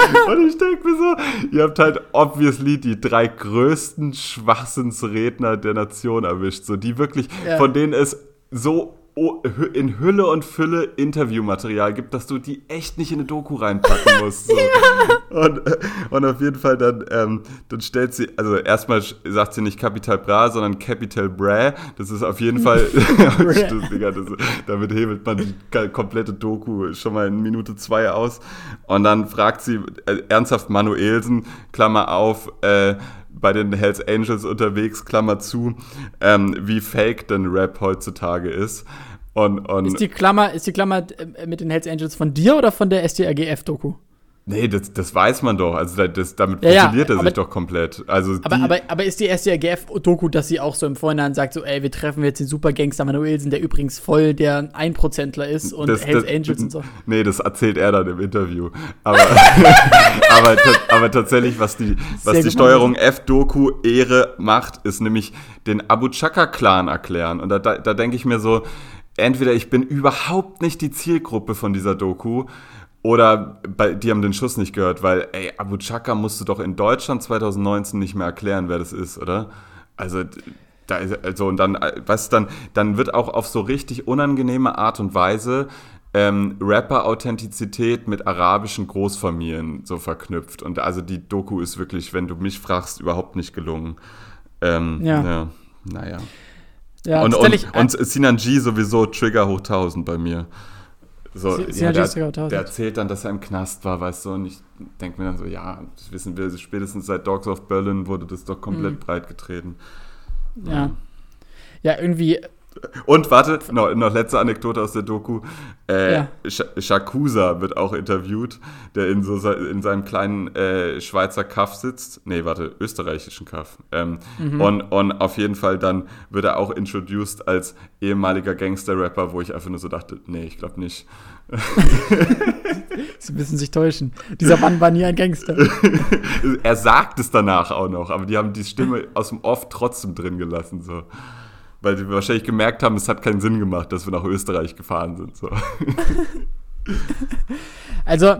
Und ich denke mir so, ihr habt halt obviously die drei größten Schwachsinnsredner der Nation erwischt. So, die wirklich, ja. von denen es so in Hülle und Fülle Interviewmaterial gibt, dass du die echt nicht in eine Doku reinpacken musst. So. ja. Und, und auf jeden Fall dann, ähm, dann stellt sie, also erstmal sagt sie nicht Capital Bra, sondern Capital Bra. Das ist auf jeden Fall, das, damit hebelt man die komplette Doku schon mal in Minute zwei aus. Und dann fragt sie äh, ernsthaft Manuelsen, Klammer auf, äh, bei den Hells Angels unterwegs, Klammer zu, ähm, wie fake denn Rap heutzutage ist. Und, und ist die Klammer, ist die Klammer äh, mit den Hells Angels von dir oder von der SDRGF-Doku? Nee, das, das weiß man doch. Also das, damit ja, profiliert ja, er sich doch komplett. Also aber, aber, aber ist die SDRGF-Doku, dass sie auch so im Vorhinein sagt, so, ey, wir treffen jetzt den Supergangster Manuelsen, der übrigens voll der Einprozentler ist und das, Hells das, Angels und so. Nee, das erzählt er dann im Interview. Aber, aber, aber tatsächlich, was die, was die Steuerung F-Doku Ehre macht, ist nämlich den Abu Chaka-Clan erklären. Und da, da, da denke ich mir so, entweder ich bin überhaupt nicht die Zielgruppe von dieser Doku oder bei, die haben den Schuss nicht gehört, weil, ey, Abu Chaka musst du doch in Deutschland 2019 nicht mehr erklären, wer das ist, oder? Also, da ist, also und dann, was dann, dann wird auch auf so richtig unangenehme Art und Weise ähm, Rapper-Authentizität mit arabischen Großfamilien so verknüpft. Und also die Doku ist wirklich, wenn du mich fragst, überhaupt nicht gelungen. Ähm, ja. ja. Naja. Ja, und, und, und Sinan G sowieso Trigger hoch 1000 bei mir. So, ja, der, der, erzählt dann, dass er im Knast war, weißt du, und ich denke mir dann so, ja, das wissen wir, spätestens seit Dogs of Berlin wurde das doch komplett mhm. breit getreten. Ja. Ja, irgendwie und warte, noch, noch letzte Anekdote aus der Doku. Äh, ja. Shakusa wird auch interviewt, der in, so, in seinem kleinen äh, Schweizer Kaff sitzt. Nee, warte, österreichischen Kaff. Ähm, mhm. und, und auf jeden Fall dann wird er auch introduced als ehemaliger Gangster-Rapper, wo ich einfach nur so dachte, nee, ich glaube nicht. Sie müssen sich täuschen. Dieser Mann war nie ein Gangster. er sagt es danach auch noch, aber die haben die Stimme aus dem Off trotzdem drin gelassen. So. Weil die wahrscheinlich gemerkt haben, es hat keinen Sinn gemacht, dass wir nach Österreich gefahren sind. So. Also,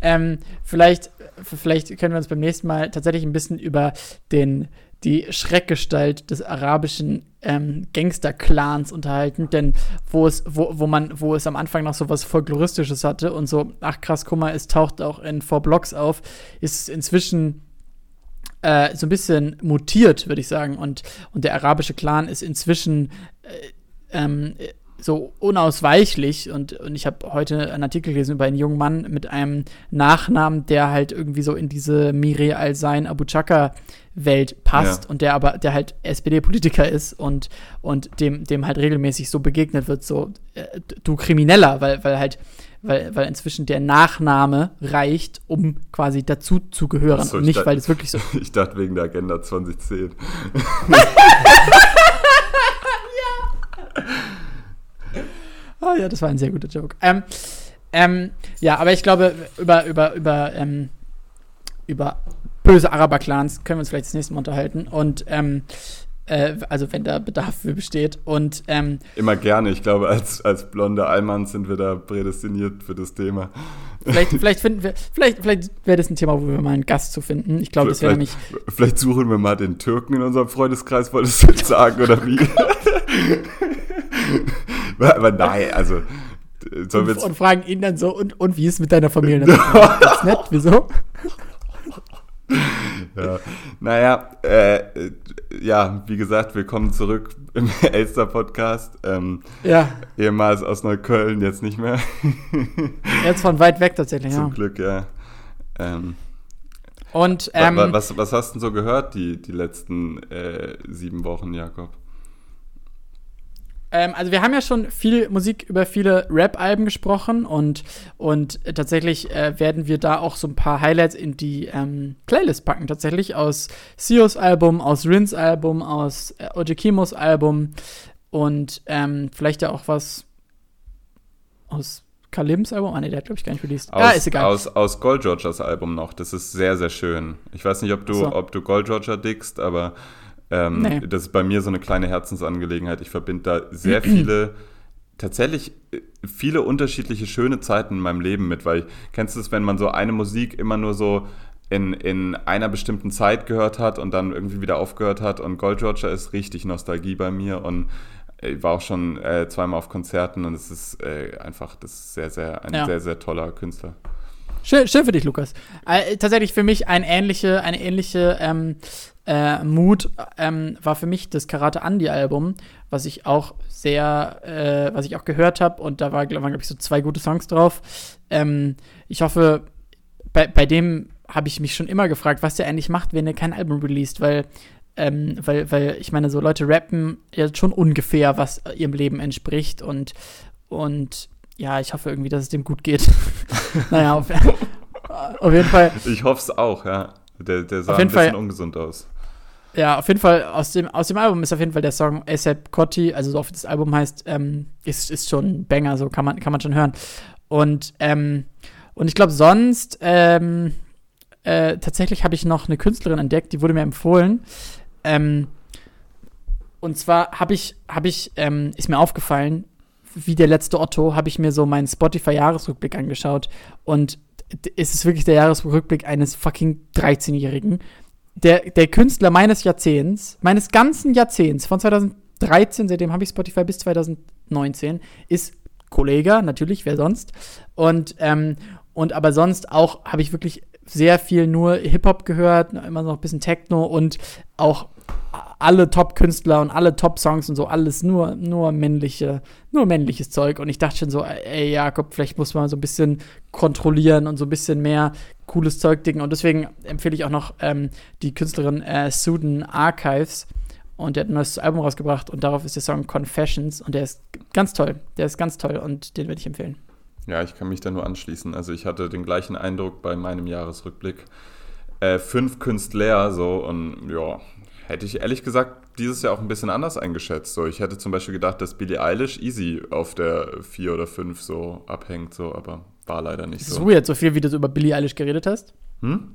ähm, vielleicht, vielleicht können wir uns beim nächsten Mal tatsächlich ein bisschen über den, die Schreckgestalt des arabischen ähm, Gangster-Clans unterhalten, denn wo es, wo, wo man, wo es am Anfang noch so was Folkloristisches hatte und so, ach krass, guck mal, es taucht auch in Four Blocks auf, ist es inzwischen äh, so ein bisschen mutiert, würde ich sagen. Und, und der arabische Clan ist inzwischen äh, ähm, so unausweichlich und, und ich habe heute einen Artikel gelesen über einen jungen Mann mit einem Nachnamen, der halt irgendwie so in diese Miri al-Sein Abu Chaka Welt passt ja. und der aber der halt SPD-Politiker ist und und dem dem halt regelmäßig so begegnet wird so äh, du Krimineller, weil weil halt weil, weil inzwischen der Nachname reicht, um quasi dazu zu gehören so, und nicht, dachte, weil es wirklich so. Ich dachte wegen der Agenda 2010. ja. Oh ja, das war ein sehr guter Joke. Ähm, ähm, ja, aber ich glaube, über, über, über, ähm, über böse Araber-Clans können wir uns vielleicht das nächste Mal unterhalten. Und ähm, äh, also wenn da Bedarf für besteht. Und ähm, immer gerne. Ich glaube, als, als blonde Allmann sind wir da prädestiniert für das Thema. Vielleicht, vielleicht finden wir, vielleicht, vielleicht wäre das ein Thema, wo wir mal einen Gast zu finden. Ich glaube, das wäre nämlich. Vielleicht suchen wir mal den Türken in unserem Freundeskreis, wolltest du jetzt sagen, oder wie? Aber nein, also. Und, und, fragen ihn dann so, und, und wie ist es mit deiner Familie? Das ist nett, wieso? ja. Naja, äh, ja, wie gesagt, willkommen zurück im Elster-Podcast. Ähm, ja. Ehemals aus Neukölln, jetzt nicht mehr. jetzt von weit weg tatsächlich, Zum ja. Glück, ja. Ähm, Und, ähm, was, was hast du denn so gehört die, die letzten äh, sieben Wochen, Jakob? Ähm, also wir haben ja schon viel Musik über viele Rap-Alben gesprochen und, und tatsächlich äh, werden wir da auch so ein paar Highlights in die ähm, Playlist packen. Tatsächlich aus Sios Album, aus Rins Album, aus äh, Ojikimos Album und ähm, vielleicht ja auch was aus Kalims Album? Ah, ne, der hat, glaube ich, gar nicht released. Aus, ja, ist egal. Aus, aus Gold Rogers Album noch. Das ist sehr, sehr schön. Ich weiß nicht, ob du, so. ob du Gold Roger dickst, aber ähm, nee. Das ist bei mir so eine kleine Herzensangelegenheit. Ich verbinde da sehr viele, tatsächlich äh, viele unterschiedliche schöne Zeiten in meinem Leben mit, weil kennst du es, wenn man so eine Musik immer nur so in, in einer bestimmten Zeit gehört hat und dann irgendwie wieder aufgehört hat und Gold Roger ist richtig Nostalgie bei mir und ich war auch schon äh, zweimal auf Konzerten und es ist äh, einfach, das ist sehr, sehr, ein ja. sehr, sehr toller Künstler. Schön, schön für dich, Lukas. Äh, tatsächlich für mich ein ähnliche, eine ähnliche ähm, äh, Mut ähm, war für mich das Karate Andy Album, was ich auch sehr, äh, was ich auch gehört habe und da war, waren glaube ich so zwei gute Songs drauf. Ähm, ich hoffe, bei, bei dem habe ich mich schon immer gefragt, was der eigentlich macht, wenn er kein Album released, weil ähm, weil, weil ich meine, so Leute rappen ja schon ungefähr, was ihrem Leben entspricht und, und ja, ich hoffe irgendwie, dass es dem gut geht. naja, auf, auf, jeden Fall. Ich hoffe es auch, ja. Der, der sah ein bisschen Fall, ungesund aus. Ja, auf jeden Fall, aus dem, aus dem Album ist auf jeden Fall der Song ASAP Cotti, also so oft das Album heißt, ähm, ist, ist schon ein Banger, so kann man, kann man schon hören. Und, ähm, und ich glaube, sonst, ähm, äh, tatsächlich habe ich noch eine Künstlerin entdeckt, die wurde mir empfohlen. Ähm, und zwar habe ich, habe ich, ähm, ist mir aufgefallen, wie der letzte Otto, habe ich mir so meinen Spotify-Jahresrückblick angeschaut. Und es ist wirklich der Jahresrückblick eines fucking 13-Jährigen der, der Künstler meines Jahrzehnts, meines ganzen Jahrzehnts, von 2013, seitdem habe ich Spotify bis 2019, ist Kollega, natürlich, wer sonst. Und, ähm, und aber sonst auch habe ich wirklich sehr viel nur Hip-Hop gehört, immer noch ein bisschen Techno und auch alle Top-Künstler und alle Top-Songs und so, alles nur, nur männliche, nur männliches Zeug. Und ich dachte schon so, ey Jakob, vielleicht muss man so ein bisschen kontrollieren und so ein bisschen mehr cooles Zeug dicken. Und deswegen empfehle ich auch noch ähm, die Künstlerin äh, Suden Archives. Und der hat ein neues Album rausgebracht und darauf ist der Song Confessions. Und der ist ganz toll. Der ist ganz toll und den würde ich empfehlen. Ja, ich kann mich da nur anschließen. Also ich hatte den gleichen Eindruck bei meinem Jahresrückblick. Äh, fünf Künstler so und ja, hätte ich ehrlich gesagt dieses Jahr auch ein bisschen anders eingeschätzt. So, ich hätte zum Beispiel gedacht, dass Billie Eilish easy auf der 4 oder 5 so abhängt, so, aber war leider nicht so. So jetzt so viel, wie du über Billie Eilish geredet hast? Hm?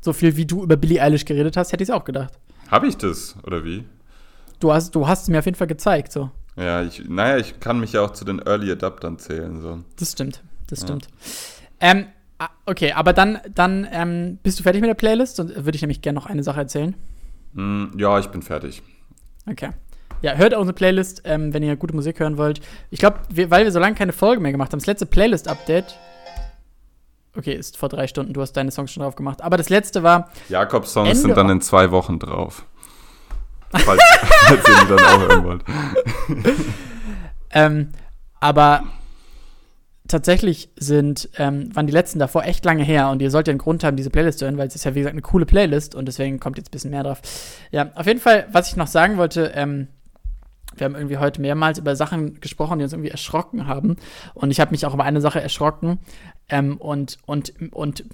So viel, wie du über Billie Eilish geredet hast, hätte ich es auch gedacht. Habe ich das, oder wie? du hast, du hast es mir auf jeden Fall gezeigt, so. Ja, ich, naja, ich kann mich ja auch zu den Early Adaptern zählen, so. Das stimmt, das Ja. stimmt. Ähm, ah, okay, aber dann, dann ähm, bist du fertig mit der Playlist und würde ich nämlich gerne noch eine Sache erzählen. Mm, ja, ich bin fertig. Okay. Ja, hört unsere Playlist, ähm, wenn ihr gute Musik hören wollt. Ich glaube, weil wir so lange keine Folge mehr gemacht haben, das letzte Playlist-Update. Okay, ist vor drei Stunden, du hast deine Songs schon drauf gemacht. Aber das letzte war. Jakobs Songs Ende sind dann in zwei Wochen drauf. Falls, falls ihr dann auch hören wollt. Ähm, aber tatsächlich sind, ähm, waren die letzten davor echt lange her und ihr solltet einen Grund haben, diese Playlist zu hören, weil es ist ja, wie gesagt, eine coole Playlist und deswegen kommt jetzt ein bisschen mehr drauf. Ja, auf jeden Fall, was ich noch sagen wollte, ähm, wir haben irgendwie heute mehrmals über Sachen gesprochen, die uns irgendwie erschrocken haben. Und ich habe mich auch über eine Sache erschrocken. Ähm, und, und, und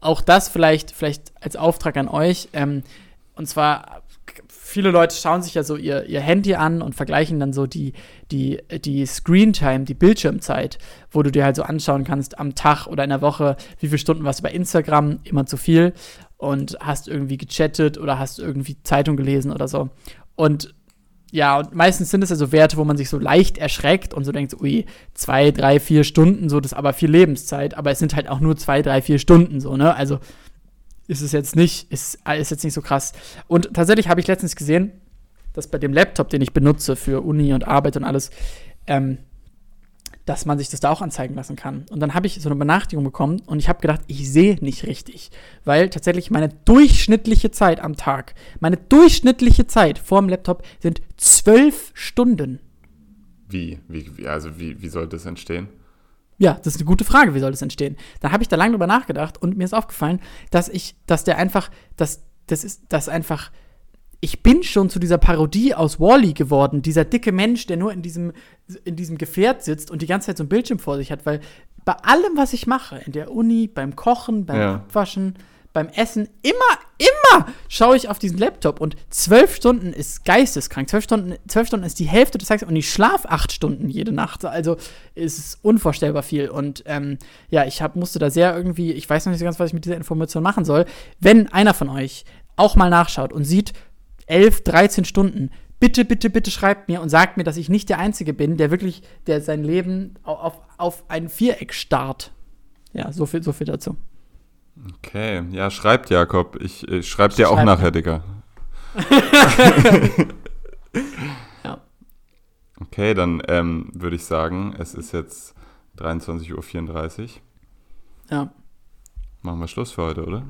auch das vielleicht, vielleicht als Auftrag an euch. Ähm, und zwar, viele Leute schauen sich ja so ihr, ihr Handy an und vergleichen dann so die, die, die Screentime, die Bildschirmzeit, wo du dir halt so anschauen kannst am Tag oder in der Woche, wie viele Stunden warst du bei Instagram, immer zu viel und hast irgendwie gechattet oder hast irgendwie Zeitung gelesen oder so. Und ja, und meistens sind es ja so Werte, wo man sich so leicht erschreckt und so denkt, ui, zwei, drei, vier Stunden, so, das ist aber viel Lebenszeit, aber es sind halt auch nur zwei, drei, vier Stunden, so, ne? Also ist es jetzt nicht, ist, ist jetzt nicht so krass. Und tatsächlich habe ich letztens gesehen, dass bei dem Laptop, den ich benutze für Uni und Arbeit und alles, ähm, dass man sich das da auch anzeigen lassen kann. Und dann habe ich so eine Benachrichtigung bekommen und ich habe gedacht, ich sehe nicht richtig, weil tatsächlich meine durchschnittliche Zeit am Tag, meine durchschnittliche Zeit vorm Laptop sind zwölf Stunden. Wie? wie, wie also wie, wie soll das entstehen? Ja, das ist eine gute Frage, wie soll das entstehen? Da habe ich da lange drüber nachgedacht und mir ist aufgefallen, dass ich, dass der einfach, dass, das ist, dass einfach, ich bin schon zu dieser Parodie aus Wally geworden, dieser dicke Mensch, der nur in diesem, in diesem Gefährt sitzt und die ganze Zeit so ein Bildschirm vor sich hat, weil bei allem, was ich mache, in der Uni, beim Kochen, beim Ja. Abwaschen, beim Essen, immer, immer schaue ich auf diesen Laptop und zwölf Stunden ist geisteskrank. Zwölf Stunden, Stunden ist die Hälfte des Tages und ich schlafe acht Stunden jede Nacht. Also ist es unvorstellbar viel. Und ähm, ja, ich hab, musste da sehr irgendwie, ich weiß noch nicht so ganz, was ich mit dieser Information machen soll. Wenn einer von euch auch mal nachschaut und sieht, 11, 13 Stunden, bitte, bitte, bitte schreibt mir und sagt mir, dass ich nicht der Einzige bin, der wirklich, der sein Leben auf, auf ein Viereck starrt. Ja, so viel, so viel dazu. Okay, ja, schreibt Jakob. Ich, ich schreib dir auch nachher. Digga. Ja. Okay, dann ähm, würde ich sagen, es ist jetzt 23.34 Uhr. Ja. Machen wir Schluss für heute, oder?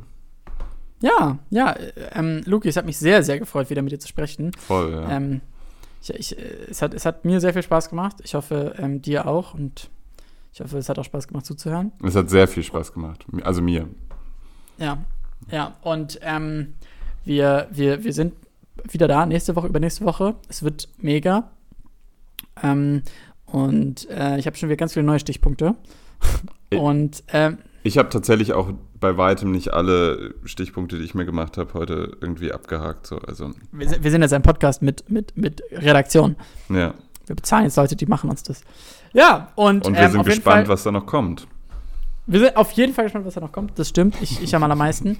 Ja, ja, äh, ähm, Luki, es hat mich sehr, sehr gefreut, wieder mit dir zu sprechen. Voll, ja. Ähm, ich, ich, äh, es, hat, es hat mir sehr viel Spaß gemacht. Ich hoffe, ähm, dir auch. Und ich hoffe, es hat auch Spaß gemacht zuzuhören. Es hat sehr viel Spaß gemacht. Also mir. Ja, ja. Und ähm, wir, wir, wir sind wieder da, nächste Woche, übernächste Woche. Es wird mega. Ähm, und äh, ich habe schon wieder ganz viele neue Stichpunkte. Ich- und ähm, Ich habe tatsächlich auch bei weitem nicht alle Stichpunkte, die ich mir gemacht habe, heute irgendwie abgehakt. So. Also, wir, sind- wir sind jetzt ein Podcast mit, mit, mit Redaktion. ja. Wir bezahlen jetzt Leute, die machen uns das. Ja, und, Und wir ähm, sind gespannt, Fall, was da noch kommt. Wir sind auf jeden Fall gespannt, was da noch kommt. Das stimmt. Ich, ich am allermeisten.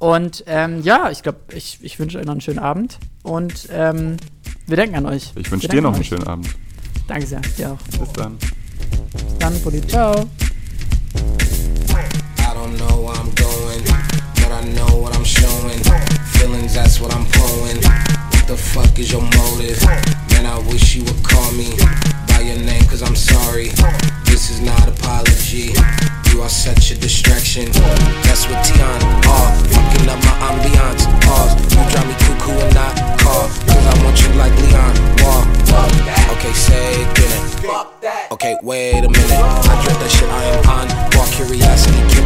Und ähm, ja, ich glaube, ich, ich wünsche euch noch einen schönen Abend. Und ähm, wir denken an euch. Ich wünsche dir noch einen schönen Abend. Danke sehr. Dir auch. Bis dann. Bis dann, Pulli. Ciao. I don't know where I'm going, but I know what I'm showing. Feelings, that's what I'm pulling. What the fuck is your motive? Man, I wish you would call me by your name, cause I'm sorry. This is not apology. You are such a distraction. That's what Tiana are. Fucking up my ambiance. Pause. You drive me cuckoo and not call. Cause I want you like Leon. Wall. Okay, say it. Fuck that Okay, wait a minute. I dread that shit. I am on. Walk curiosity.